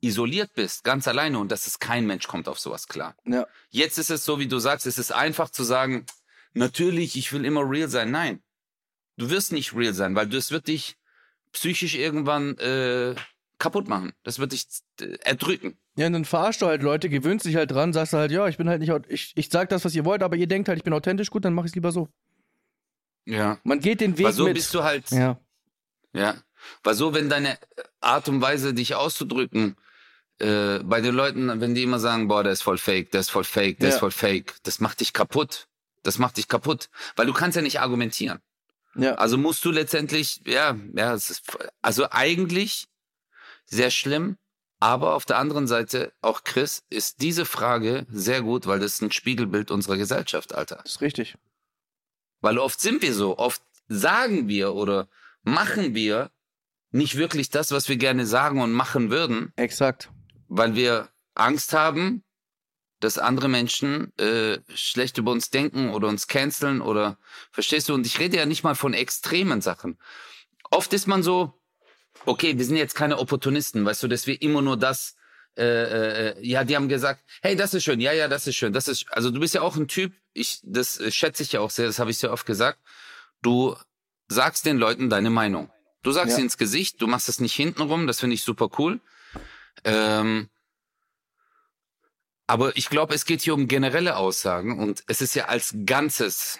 isoliert bist, ganz alleine und dass es kein Mensch kommt auf sowas klar. Ja. Jetzt ist es so, wie du sagst, es ist einfach zu sagen, natürlich, ich will immer real sein. Nein, du wirst nicht real sein, weil das wird dich psychisch irgendwann äh, kaputt machen. Das wird dich äh, erdrücken. Ja, und dann verarschst du halt Leute, gewöhnst dich halt dran, sagst halt, ja, ich bin halt nicht, ich, ich sag das, was ihr wollt, aber ihr denkt halt, ich bin authentisch, gut, dann mach ich's lieber so. Ja. Man geht den Weg Weil so mit. bist du halt, ja. ja. Weil so, wenn deine Art und Weise, dich auszudrücken, äh, bei den Leuten, wenn die immer sagen, boah, der ist voll fake, der ist voll fake, der Ja. ist voll fake, das macht dich kaputt. Das macht dich kaputt. Weil du kannst ja nicht argumentieren. Ja. Also musst du letztendlich, ja, ja, es ist, also eigentlich sehr schlimm, aber auf der anderen Seite, auch Chris, ist diese Frage sehr gut, weil das ist ein Spiegelbild unserer Gesellschaft, Alter. Das ist richtig. Weil oft sind wir so, oft sagen wir oder machen wir nicht wirklich das, was wir gerne sagen und machen würden, Exakt. weil wir Angst haben, dass andere Menschen äh, schlecht über uns denken oder uns canceln oder verstehst du? Und ich rede ja nicht mal von extremen Sachen. Oft ist man so, okay, wir sind jetzt keine Opportunisten, weißt du, dass wir immer nur das, äh, äh, ja, die haben gesagt, hey, das ist schön, ja, ja, das ist schön, das ist, also du bist ja auch ein Typ, ich, das äh, schätze ich ja auch sehr, das habe ich sehr oft gesagt, du sagst den Leuten deine Meinung. Du sagst Ja. sie ins Gesicht, du machst es nicht hintenrum, das finde ich super cool. Ähm, aber ich glaube, es geht hier um generelle Aussagen und es ist ja als Ganzes,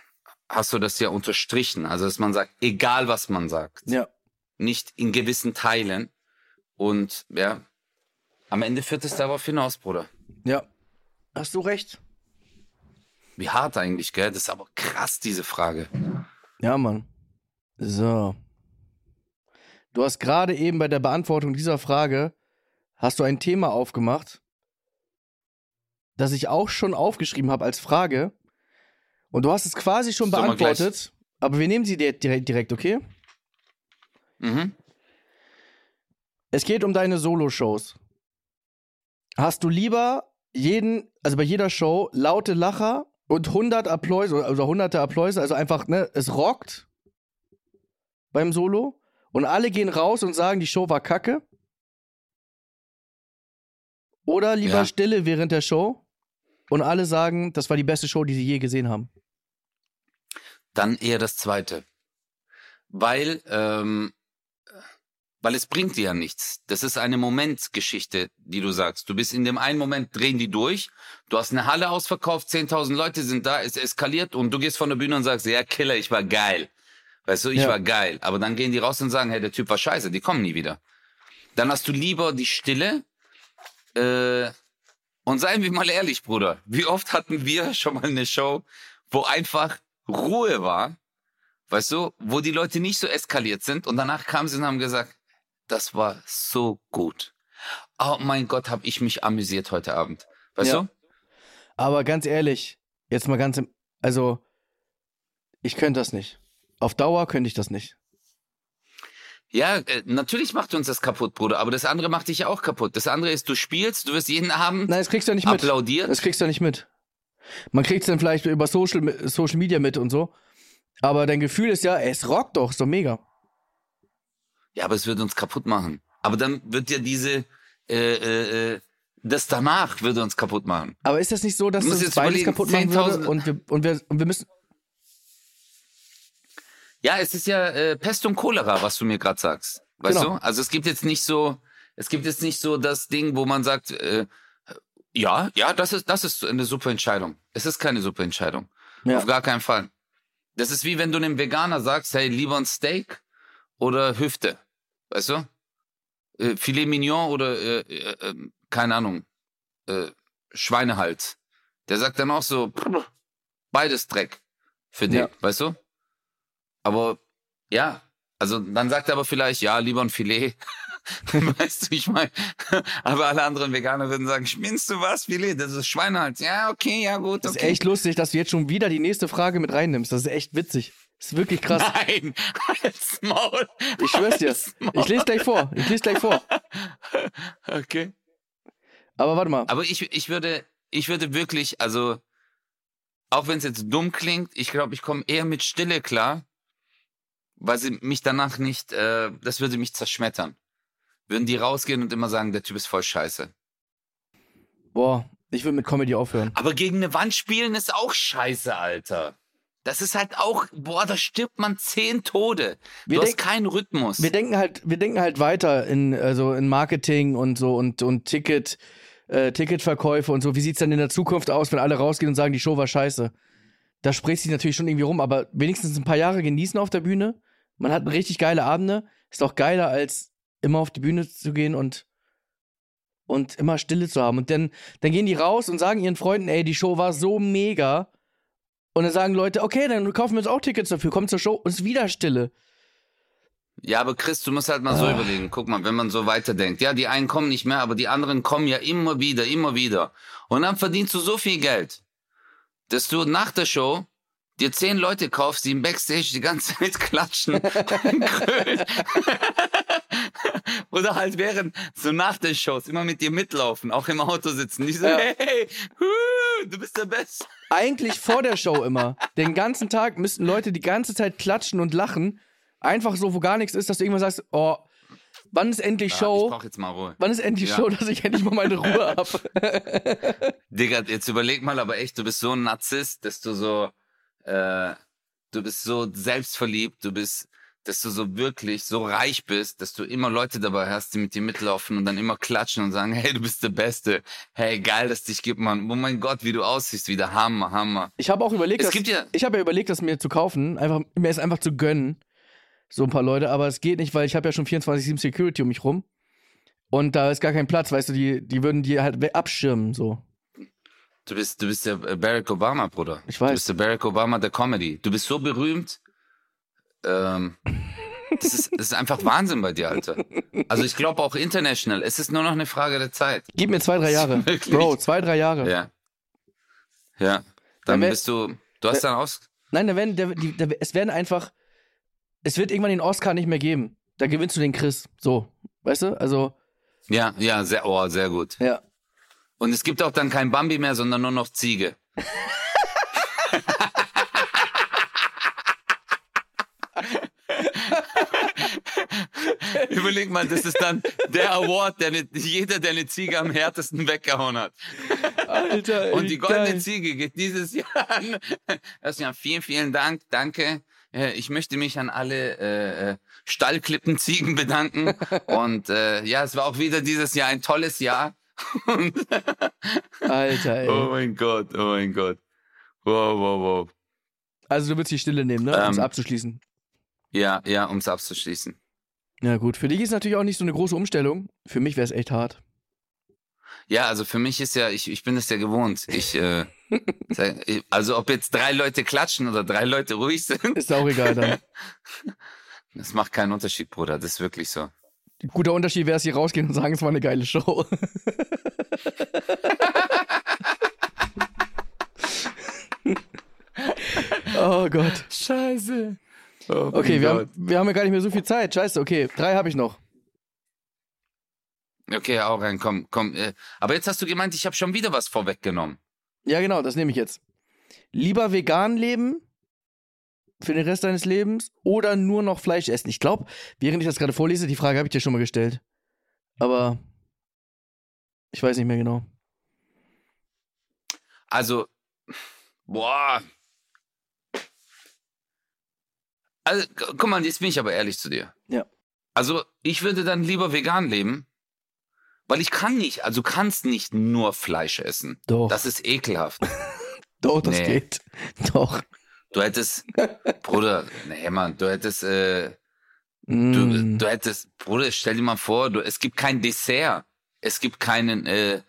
hast du das ja unterstrichen. Also, dass man sagt, egal was man sagt, Ja. Nicht in gewissen Teilen. Und ja, am Ende führt es darauf hinaus, Bruder. Ja. Hast du recht. Wie hart eigentlich, gell? Das ist aber krass, diese Frage. Ja, Mann. So. Du hast gerade eben bei der Beantwortung dieser Frage, hast du ein Thema aufgemacht, das ich auch schon aufgeschrieben habe als Frage. Und du hast es quasi schon gleich- beantwortet. Aber wir nehmen sie dir direkt, direkt, okay? Mhm. Es geht um deine Solo-Shows. Hast du lieber jeden, also bei jeder Show, laute Lacher und 100 Applaus oder hunderte Applaus, also einfach, ne, es rockt beim Solo und alle gehen raus und sagen, die Show war kacke? Oder lieber Ja. Stille während der Show und alle sagen, das war die beste Show, die sie je gesehen haben? Dann eher das Zweite. Weil, ähm, weil es bringt dir ja nichts. Das ist eine Momentgeschichte, die du sagst. Du bist in dem einen Moment, drehen die durch. Du hast eine Halle ausverkauft, 10.000 Leute sind da, es eskaliert und du gehst von der Bühne und sagst, ja, Killer, ich war geil. Weißt du, ich Ja. war geil. Aber dann gehen die raus und sagen, hey, der Typ war scheiße, die kommen nie wieder. dann hast du lieber die Stille. Äh, und seien wir mal ehrlich, Bruder, wie oft hatten wir schon mal eine Show, wo einfach Ruhe war, weißt du, wo die Leute nicht so eskaliert sind und danach kamen sie und haben gesagt, das war so gut. Oh mein Gott, habe ich mich amüsiert heute Abend. Weißt Ja. du? Aber ganz ehrlich, jetzt mal ganz im, also ich könnte das nicht. Auf Dauer könnte ich das nicht. Ja, äh, natürlich macht uns das kaputt, Bruder, aber das andere macht dich ja auch kaputt. Das andere ist, du spielst, du wirst jeden Abend Nein, das kriegst du ja nicht mit. applaudiert. Das kriegst du ja nicht mit. Man kriegt es dann vielleicht über Social, Social Media mit und so. Aber dein Gefühl ist ja, es rockt doch, doch mega. Ja, aber es wird uns kaputt machen. Aber dann wird ja diese, äh, äh, äh, das danach würde uns kaputt machen. Aber ist das nicht so, dass das jetzt beides kaputt machen würde 10.000 und wir, und, wir, und wir müssen. Ja, es ist ja äh, Pest und Cholera, was du mir gerade sagst. Weißt Genau. du? Also es gibt jetzt nicht so, es gibt jetzt nicht so das Ding, wo man sagt, äh, ja, ja, das ist, das ist eine super Entscheidung. Es ist keine super Entscheidung. Ja. Auf gar keinen Fall. Das ist wie wenn du einem Veganer sagst, hey, lieber ein Steak oder Hüfte. Weißt du? Äh, Filet Mignon oder, äh, äh, äh, keine Ahnung, äh, Schweinehals. Der sagt dann auch so, "Pff, beides Dreck für den, Ja. weißt du? Aber ja, also dann sagt er aber vielleicht, ja, lieber ein Filet. weißt du, ich meine, aber alle anderen Veganer würden sagen, schminnst du was, Filet? Das ist Schweinehals. Ja, okay, ja gut, Das ist okay. echt lustig, dass du jetzt schon wieder die nächste Frage mit reinnimmst. Das ist echt witzig. Ist wirklich krass. Nein, halt's Maul. Ich schwör's dir. Ich lese gleich vor. Ich lese gleich vor. Okay. Aber warte mal. Aber ich, ich würde, ich würde wirklich, also, auch wenn es jetzt dumm klingt, ich glaube, ich komme eher mit Stille klar, weil sie mich danach nicht, äh, das würde mich zerschmettern. Würden die rausgehen und immer sagen, der Typ ist voll scheiße. Boah, ich will mit Comedy aufhören. Aber gegen eine Wand spielen ist auch scheiße, Alter. Das ist halt auch, boah, da stirbt man zehn Tode. Wir du hast denk- keinen Rhythmus. Wir denken halt, wir denken halt weiter in, also in Marketing und so und, und Ticket, äh, Ticketverkäufe und so. Wie sieht's dann in der Zukunft aus, wenn alle rausgehen und sagen, die Show war scheiße? Da spricht sich natürlich schon irgendwie rum, aber wenigstens ein paar Jahre genießen auf der Bühne. Man hat richtig geile Abende. Ist doch geiler, als immer auf die Bühne zu gehen und, und immer Stille zu haben. Und dann, dann gehen die raus und sagen ihren Freunden, ey, die Show war so mega. Und dann sagen Leute, okay, dann kaufen wir uns auch Tickets dafür, kommt zur Show und es ist wieder Stille. Ja, aber Chris, du musst halt mal so Ah. überlegen. Guck mal, wenn man so weiterdenkt. Ja, die einen kommen nicht mehr, aber die anderen kommen ja immer wieder, immer wieder. Und dann verdienst du so viel Geld, dass du nach der Show dir zehn Leute kaufst, die im Backstage die ganze Zeit klatschen und grölen. Oder halt während, so nach den Shows, immer mit dir mitlaufen, auch im Auto sitzen. Die so, Ja. hey, hu, du bist der Beste. Eigentlich vor der Show immer. Den ganzen Tag müssten Leute die ganze Zeit klatschen und lachen. Einfach so, wo gar nichts ist, dass du irgendwann sagst, oh, wann ist endlich Ja, ich Show? brauch jetzt mal Ruhe. Wann ist endlich Ja. Show, dass ich endlich mal meine Ruhe habe? Digga, jetzt überleg mal aber echt, du bist so ein Narzisst, dass du so, äh, du bist so selbstverliebt, du bist, dass du so wirklich so reich bist, dass du immer Leute dabei hast, die mit dir mitlaufen und dann immer klatschen und sagen, hey, du bist der Beste. Hey, geil, dass dich gibt, Mann. Oh mein Gott, wie du aussiehst, wieder Hammer, Hammer. Ich habe auch überlegt, Es dass, ja- ich habe ja überlegt, das mir zu kaufen, einfach mir es einfach zu gönnen. So ein paar Leute, aber es geht nicht, weil ich habe ja schon 24/7 Security um mich rum. Und da ist gar kein Platz, weißt du, die, die würden die halt abschirmen, so. Du bist, du bist der Barack Obama, Bruder. Ich weiß. Du bist der Barack Obama der Comedy. Du bist so berühmt. Ähm, das ist, das ist einfach Wahnsinn bei dir, Alter. Also ich glaube auch international. Es ist nur noch eine Frage der Zeit. Gib mir zwei, drei Jahre. Bro, zwei, drei Jahre. Ja. Ja. Dann Dann wär- bist du, du hast dann aus, Nein, da werden, der, die, der, es werden einfach, es wird irgendwann den Oscar nicht mehr geben. Da gewinnst du den Chris. So, weißt du? Also, ja, ja, sehr, oh, sehr gut. ja. Und es gibt auch dann kein Bambi mehr, sondern nur noch Ziege. Überleg mal, das ist dann der Award, der ne, jeder, der eine Ziege am härtesten weggehauen hat. Alter, ey, Und die goldene geil. Ziege geht dieses Jahr an. Erstmal vielen, vielen Dank, danke. Äh, Ich möchte mich an alle äh, äh, Stallklippenziegen bedanken. Und äh, ja, es war auch wieder dieses Jahr ein tolles Jahr. Alter, ey. oh mein Gott, oh mein Gott. Wow, wow, wow. Also, du willst die Stille nehmen, ne? Um es Ähm. abzuschließen. Ja, ja, um es abzuschließen. Ja, gut. Für dich ist natürlich auch nicht so eine große Umstellung. Für mich wäre es echt hart. Ja, also für mich ist ja, ich, ich bin es ja gewohnt. Ich, äh, also ob jetzt drei Leute klatschen oder drei Leute ruhig sind, Ist auch egal dann. das macht keinen Unterschied, Bruder. Das ist wirklich so. Guter Unterschied wäre es, hier rausgehen und sagen, es war eine geile Show. oh Gott. Scheiße. Okay, wir haben, wir haben ja gar nicht mehr so viel Zeit. Scheiße, okay. Drei habe ich noch. Okay, auch rein, komm, komm. Äh, aber jetzt hast du gemeint, ich habe schon wieder was vorweggenommen. Ja, genau, das nehme ich jetzt. Lieber vegan leben für den Rest deines Lebens oder nur noch Fleisch essen? Ich glaube, während ich das gerade vorlese, die Frage habe ich dir schon mal gestellt. Aber ich weiß nicht mehr genau. Also, boah. Also, gu- guck mal, jetzt bin ich aber ehrlich zu dir. Ja. Also, ich würde dann lieber vegan leben, weil ich kann nicht, also du kannst nicht nur Fleisch essen. Doch, Das ist ekelhaft. doch, das nee. geht. Doch. Du hättest, Bruder, nee, Mann, du hättest, äh, du, Mm. du hättest, Bruder, stell dir mal vor, du, es gibt kein Dessert. Es gibt keinen, äh,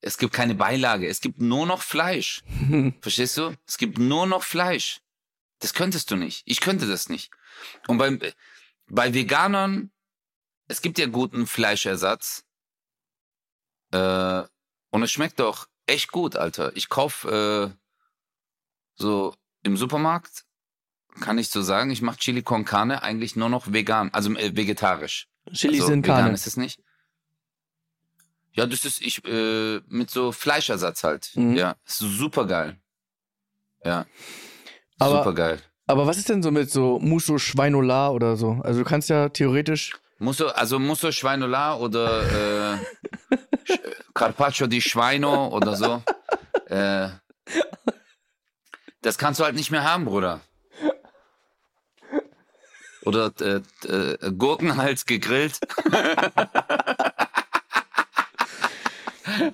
es gibt keine Beilage. Es gibt nur noch Fleisch. Verstehst du? Es gibt nur noch Fleisch. Das könntest du nicht. Ich könnte das nicht. Und beim, bei Veganern, es gibt ja guten Fleischersatz. Äh, und es schmeckt doch echt gut, Alter. Ich kauf äh, so im Supermarkt, kann ich so sagen, ich mache Chili con Carne eigentlich nur noch vegan, also äh, vegetarisch. Chili also, sind vegan Karne. ist es nicht. Ja, das ist ich äh, mit so Fleischersatz halt. Mhm. Ja, ist super geil. Ja. Aber- super geil. Aber was ist denn so mit so Musso Schweinola oder so? Also du kannst ja theoretisch. Musso, also Musso Schweinola oder äh, Carpaccio di Schweino oder so. Äh, das kannst du halt nicht mehr haben, Bruder. Oder äh, äh, Gurkenhals gegrillt.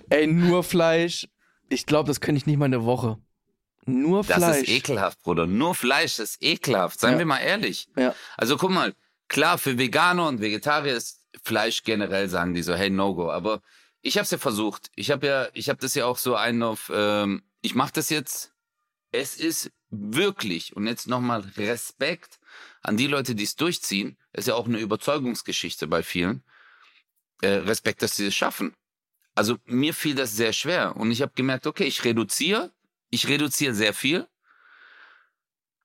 Ey, nur Fleisch. Ich glaube, das könnte ich nicht mal eine Woche. Nur Das Fleisch. ist ekelhaft, Bruder. Nur Fleisch ist ekelhaft. Seien Ja. wir mal ehrlich. Ja. Also guck mal, klar, für Veganer und Vegetarier ist Fleisch generell, sagen die so, hey, No-Go. Aber ich habe es ja versucht. Ich habe ja, ich habe das ja auch so einen auf, ähm, ich mache das jetzt. Es ist wirklich, und jetzt nochmal Respekt an die Leute, die es durchziehen. Ist ja auch eine Überzeugungsgeschichte bei vielen. Äh, Respekt, dass sie es schaffen. Also mir fiel das sehr schwer. Und ich habe gemerkt, okay, ich reduziere. Ich reduziere sehr viel.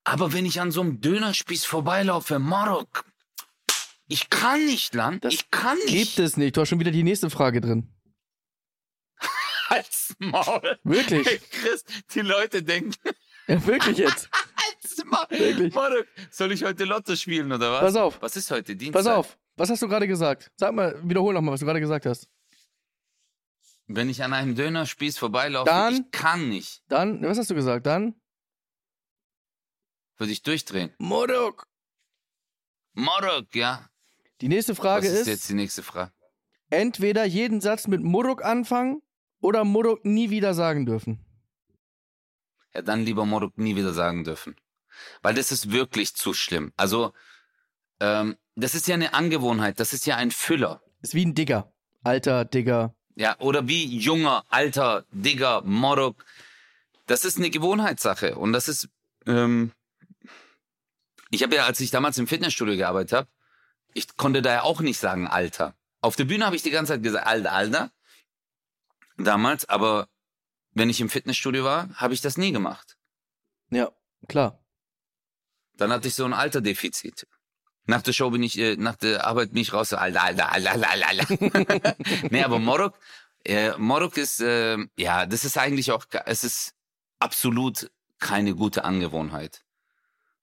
Aber wenn ich an so einem Dönerspieß vorbeilaufe, Marok, ich kann nicht, Land. Das ich kann nicht. Gibt es nicht. Du hast schon wieder die nächste Frage drin. Halt's Maul. Wirklich? Hey, Chris, die Leute denken, Ja, wirklich jetzt. halt's Maul. Wirklich? Marok, soll ich heute Lotto spielen oder was? Pass auf. Was ist heute? Dienstag? Pass auf. Was hast du gerade gesagt? Sag mal, wiederhol nochmal, was du gerade gesagt hast. Wenn ich an einem Dönerspieß vorbeilaufe, Dann- ich kann nicht. Dann, was hast du gesagt? Dann? Würde ich durchdrehen. Modok. Marok, ja. Die nächste Was Frage ist ist, jetzt die nächste Frage? entweder jeden Satz mit Modok anfangen oder Modok nie wieder sagen dürfen. Ja, dann lieber Moruk nie wieder sagen dürfen. Weil das ist wirklich zu schlimm. Also, ähm, das ist ja eine Angewohnheit, das ist ja ein Füller. Ist wie ein Digger. Alter Digger. Ja, oder wie junger, alter, Digger, Moruk. Das ist eine Gewohnheitssache. Und das ist, ähm, ich habe ja, als ich damals im Fitnessstudio gearbeitet habe, ich konnte da ja auch nicht sagen Alter. Auf der Bühne habe ich die ganze Zeit gesagt, Alter, Alter. Damals, aber wenn ich im Fitnessstudio war, habe ich das nie gemacht. Ja, klar. Dann hatte ich so ein Alterdefizit. Nach der Show bin ich, äh, nach der Arbeit bin ich raus, so, Alter, Alter, Alter, Alter, Alter. nee, aber Morok, äh, Morok ist, äh, ja, das ist eigentlich auch, es ist absolut keine gute Angewohnheit.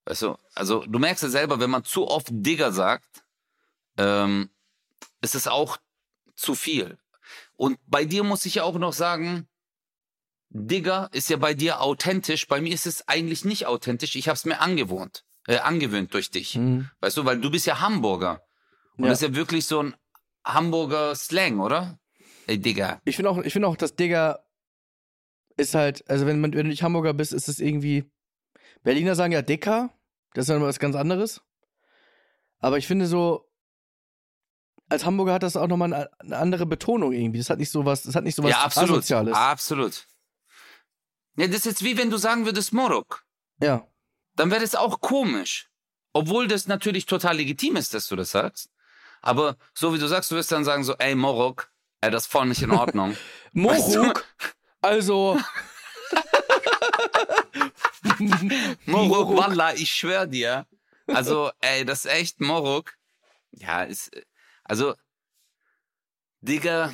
Weißt du, also du merkst ja selber, wenn man zu oft Digger sagt, ähm, ist es auch zu viel. Und bei dir muss ich ja auch noch sagen, Digger ist ja bei dir authentisch. Bei mir ist es eigentlich nicht authentisch. Ich habe es mir angewohnt, äh, angewöhnt durch dich. Mhm. Weißt du, weil du bist ja Hamburger. Und Ja. das ist ja wirklich so ein Hamburger Slang, oder? Ey, Digga. Ich finde auch, ich finde auch, das Digger ist halt, also wenn, man, wenn du nicht Hamburger bist, ist es irgendwie. Berliner sagen ja Dicker, das ist dann was ganz anderes. Aber ich finde so, als Hamburger hat das auch nochmal eine, eine andere Betonung irgendwie. Das hat nicht so was, das hat nicht so was ja, absolut. Asoziales. Absolut. Ja, das ist jetzt wie wenn du sagen würdest Morok. Ja. Dann wäre das auch komisch. Obwohl das natürlich total legitim ist, dass du das sagst. Aber so wie du sagst, du wirst dann sagen so, ey Morok, ey, das ist voll nicht in Ordnung. Weißt du? Also Morok, Wallah, ich schwör dir. Also, ey, das ist echt Morok. Ja, ist, also, Digga,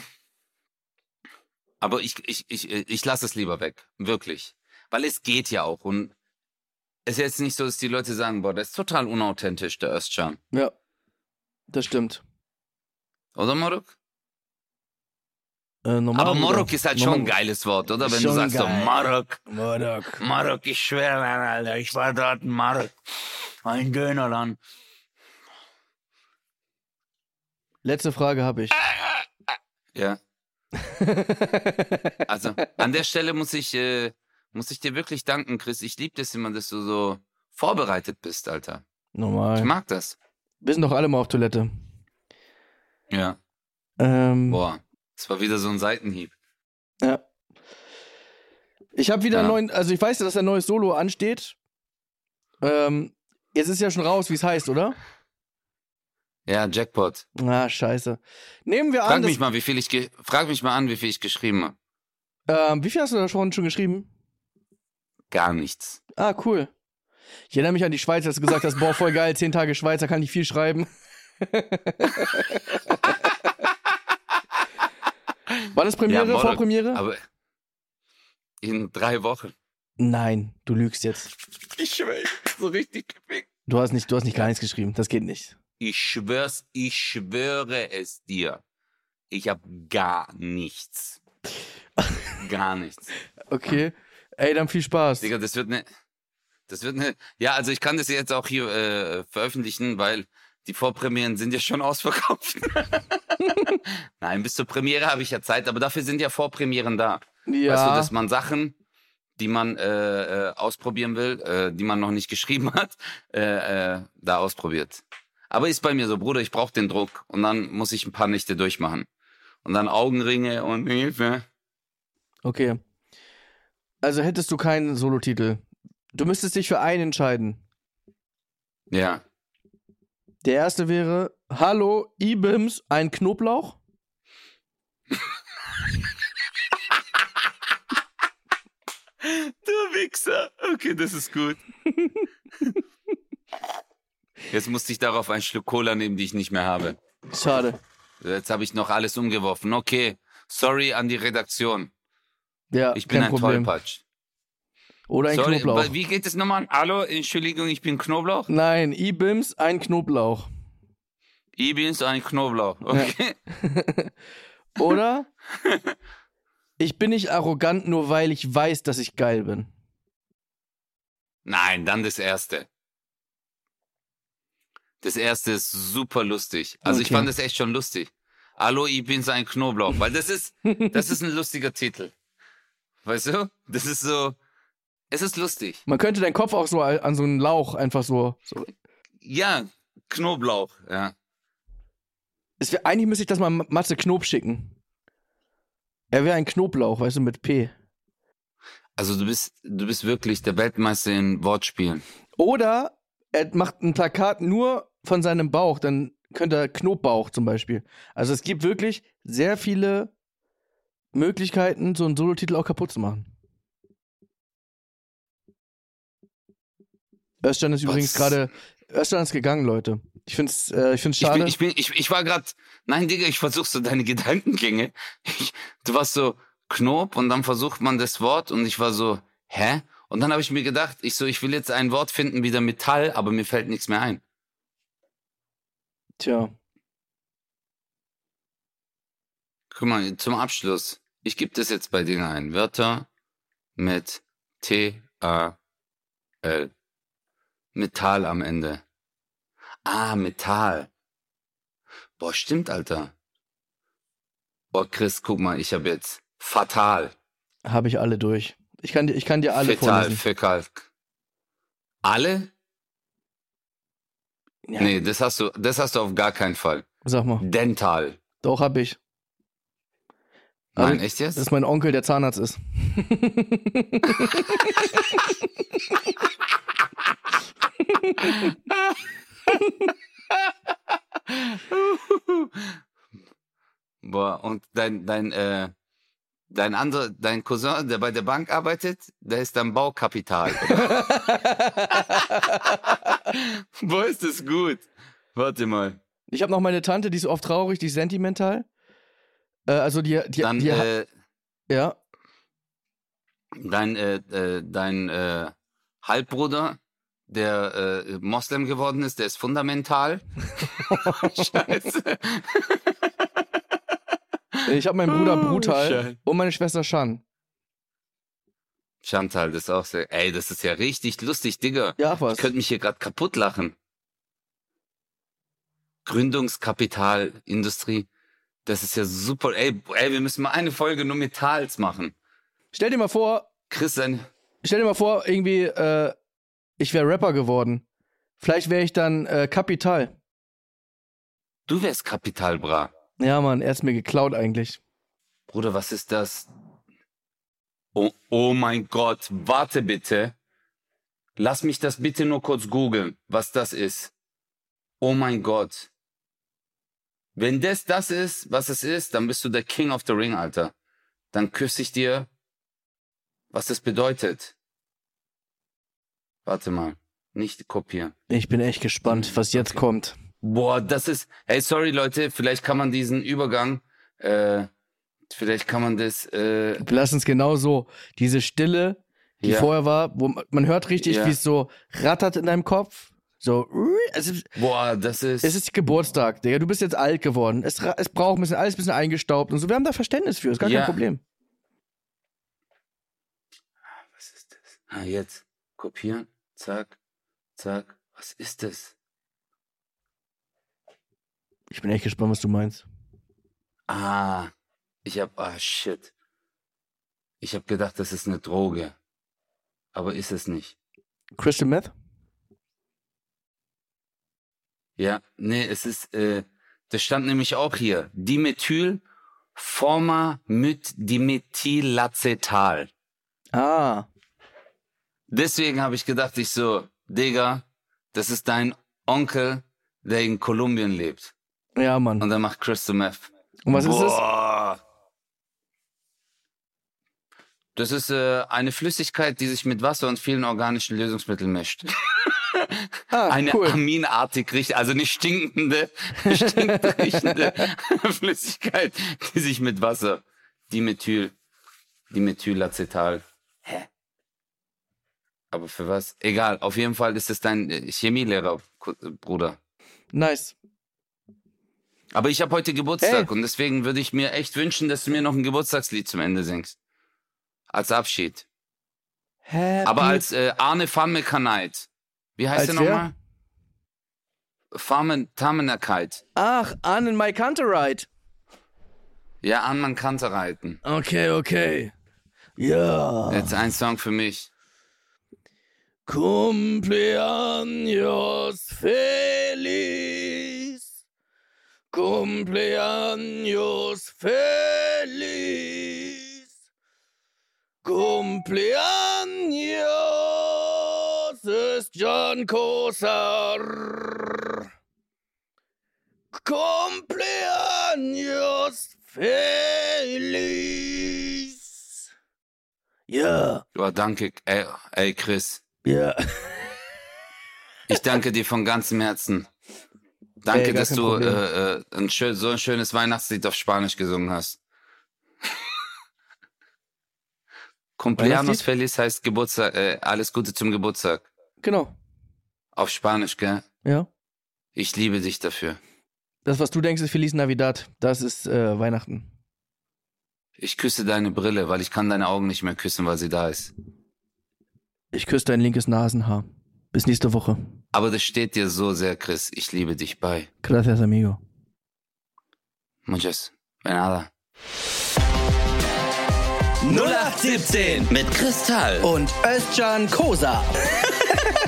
aber ich, ich, ich, ich lasse es lieber weg. Wirklich. Weil es geht ja auch. Und ist jetzt nicht so, dass die Leute sagen, boah, das ist total unauthentisch, der Özcan. Ja, das stimmt. Oder Morok? Äh, Aber Morok ist halt Normal- schon ein geiles Wort, oder? Wenn Schon du sagst so, geil. Morok, Morok. Marok, ich schwöre, Alter, ich war dort in Marok. Ein Dönerland. Letzte Frage habe ich. Ja. Also, an der Stelle muss ich, äh, muss ich dir wirklich danken, Chris. Ich liebe das immer, dass du so vorbereitet bist, Alter. Ich Normal. mag das. Wir sind doch alle mal auf Toilette. Ja. Ähm, Boah. Das war wieder so ein Seitenhieb. ja. Ich habe wieder Ja. einen neuen, also ich weiß ja, dass ein neues Solo ansteht. Ähm, jetzt ist ja schon raus, wie es heißt, oder? Ja, Jackpot. Ah, scheiße. Nehmen wir Frag an, dass, mich mal, wie viel ich, frag mich mal an, wie viel ich geschrieben habe. ähm, wie viel hast du da schon, schon geschrieben? Gar nichts. Ah, cool. Ich erinnere mich an die Schweiz, als du gesagt hast, boah, voll geil, zehn Tage Schweiz, da kann ich viel schreiben. Wann ist Premiere, Ja, Morok, Vorpremiere? Aber in drei Wochen. Nein, du lügst jetzt. Ich schwöre, so richtig gefickt. Du hast nicht, du hast nicht gar nichts geschrieben, das geht nicht. Ich schwör's, ich schwöre es dir. Ich hab gar nichts. Gar nichts. Okay. Ey, dann viel Spaß. Digga, das wird ne, das wird ne, ja, also ich kann das jetzt auch hier äh, veröffentlichen, weil die Vorpremieren sind ja schon ausverkauft. Nein, bis zur Premiere habe ich ja Zeit, aber dafür sind ja Vorpremieren da. Ja. Weißt du, dass man Sachen, die man äh, äh, ausprobieren will, äh, die man noch nicht geschrieben hat, äh, äh, da ausprobiert. Aber ist bei mir so, Bruder, ich brauche den Druck und dann muss ich ein paar Nächte durchmachen. Und dann Augenringe und Hilfe. okay. Also hättest du keinen Solotitel. Du müsstest dich für einen entscheiden. Ja. Der erste wäre Hallo, Ibims, ein Knoblauch. Du Wichser. Okay, das ist gut. Jetzt musste ich darauf einen Schluck Cola nehmen, die ich nicht mehr habe. Schade. Jetzt habe ich noch alles umgeworfen. Okay, sorry an die Redaktion. Ja, Ich bin ein Problem. Tollpatsch. Oder ein Sorry, Knoblauch. wie geht es nochmal? Hallo, Entschuldigung, ich bin Knoblauch. Nein, Ibims, ein Knoblauch. Ich bin so ein Knoblauch. Okay. Oder ich bin nicht arrogant, nur weil ich weiß, dass ich geil bin. Nein, dann das erste. Das erste ist super lustig. Also ich Okay. fand das echt schon lustig. Hallo, ich bin so ein Knoblauch. Weil das ist, das ist ein lustiger Titel. Weißt du? Das ist so, es ist lustig. Man könnte deinen Kopf auch so an so einen Lauch einfach so. so. Ja, Knoblauch, ja. Es wär, eigentlich müsste ich das mal Matze Knob schicken. Er wäre ein Knoblauch, weißt du, mit P. Also du bist, du bist wirklich der Weltmeister in Wortspielen. Oder er macht ein Plakat nur von seinem Bauch, dann könnte er Knobbauch zum Beispiel. Also es gibt wirklich sehr viele Möglichkeiten, so einen Solotitel auch kaputt zu machen. Özcan ist Was? übrigens gerade. Özcan ist gegangen, Leute. Ich find's, äh, ich find's Ich, schade. bin, ich, bin, ich, ich war gerade, nein, Digga, ich versuch so deine Gedankengänge. Ich, du warst so Knob und dann versucht man das Wort und ich war so, hä? Und dann habe ich mir gedacht, ich so, ich will jetzt ein Wort finden, wieder Metall, aber mir fällt nichts mehr ein. Tja. Guck mal, zum Abschluss. Ich gebe das jetzt bei Dingen ein. Wörter mit T-A-L. Metall am Ende. Ah, Metall. Boah, stimmt, Alter. Boah, Chris, guck mal, ich habe jetzt fatal. Habe ich alle durch. Ich kann dir, ich kann dir alle Fetal, vorlesen. fäkal. Alle? Ja. Nee, das hast du, das hast du auf gar keinen Fall. Sag mal. Dental. Doch, hab ich. Nein, Also, echt jetzt? Das ist mein Onkel, der Zahnarzt ist. Boah, und dein, dein, äh, dein anderer, dein Cousin, der bei der Bank arbeitet, der ist dann Baukapital. Boah, ist das gut. Warte mal. Ich habe noch meine Tante, die ist oft traurig, die ist sentimental. Äh, also die, die, Dann, die äh, ja. dein, äh, äh, dein äh, Halbbruder, der äh, Moslem geworden ist, der ist fundamental. Scheiße. Ich habe meinen Bruder Oh, Brutal Scheiße. und meine Schwester Shan. Chantal, das ist auch sehr. Ey, das ist ja richtig lustig, Digga. Ja, ach was. Ich könnte mich hier gerade kaputt lachen. Gründungskapital, Industrie. Das ist ja super. Ey, ey, wir müssen mal eine Folge nur mit Tals machen. Stell dir mal vor, Chris, sein. stell dir mal vor, irgendwie, äh, ich wäre Rapper geworden. Vielleicht wäre ich dann äh, Kapital. Du wärst Kapital, bra. Ja, Mann, er ist mir geklaut eigentlich. Bruder, was ist das? Oh, oh mein Gott, warte bitte. Lass mich das bitte nur kurz googeln, was das ist. Oh mein Gott. Wenn das das ist, was es ist, dann bist du der King of the Ring, Alter. Dann küsse ich dir, was das bedeutet. Warte mal, nicht kopieren. Ich bin echt gespannt, was jetzt Okay. kommt. Boah, das ist. Hey, sorry Leute, vielleicht kann man diesen Übergang, äh, vielleicht kann man das, äh, Lass uns genau so diese Stille, die Ja. vorher war, wo man- hört richtig, Ja. wie es so rattert in deinem Kopf. So, es ist, boah, das ist. es ist Geburtstag, Digga. Du bist jetzt alt geworden. Es, es braucht ein bisschen, alles ein bisschen eingestaubt und so. Wir haben da Verständnis für, ist gar Ja. kein Problem. Was ist das? Ah, jetzt. Kopieren. Zack. Zack. Was ist das? Ich bin echt gespannt, was du meinst. Ah. Ich hab. Ah, shit. Ich hab gedacht, das ist eine Droge. Aber ist es nicht. Crystal Meth? Ja. Nee, es ist. Äh, das stand nämlich auch hier. Dimethyl. Formamid-Dimethylacetal. Ah. Deswegen habe ich gedacht, ich so, Digga, das ist dein Onkel, der in Kolumbien lebt. Ja, Mann. Und der macht Crystal Meth. Und was ist es? Boah. Das ist äh, eine Flüssigkeit, die sich mit Wasser und vielen organischen Lösungsmitteln mischt. Ah, Eine cool. aminartig riechende, also nicht stinkende, stinkend riechende Flüssigkeit, die sich mit Wasser, Dimethyl, Dimethylacetal. Hä? Aber für was? Egal, auf jeden Fall ist es dein äh, Chemielehrer, Bruder. Nice. Aber ich habe heute Geburtstag Hey. und deswegen würde ich mir echt wünschen, dass du mir noch ein Geburtstagslied zum Ende singst. Als Abschied. Happy Aber als äh, Arne Fammekanait. Wie heißt Als der nochmal? Farmen Tamenakait. Ach, an in my Canterite. Ja, an man kannte reiten. Okay, okay. Ja. Jetzt ein Song für mich. Cumpleaños feliz. Cumpleaños feliz. Cumpleaños ist John Kosar. Cumpleaños feliz. Ja, Ja, danke. Ey, ey, Chris. ja. Ich danke dir von ganzem Herzen. Danke, Ey, dass du äh, äh, ein schön, so ein schönes Weihnachtslied auf Spanisch gesungen hast. Cumpleaños? Feliz heißt Geburtstag, äh, alles Gute zum Geburtstag. Genau. Auf Spanisch, gell? Ja. Ich liebe dich dafür. Das, was du denkst, ist Feliz Navidad. Das ist äh, Weihnachten. Ich küsse deine Brille, weil ich kann deine Augen nicht mehr küssen, weil sie da ist. Ich küsse dein linkes Nasenhaar. Bis nächste Woche. Aber das steht dir so sehr, Chris. Ich liebe dich bei. Gracias, amigo. Muchas. De nada. 0817 Mit Kristall. Und Özcan Kosa.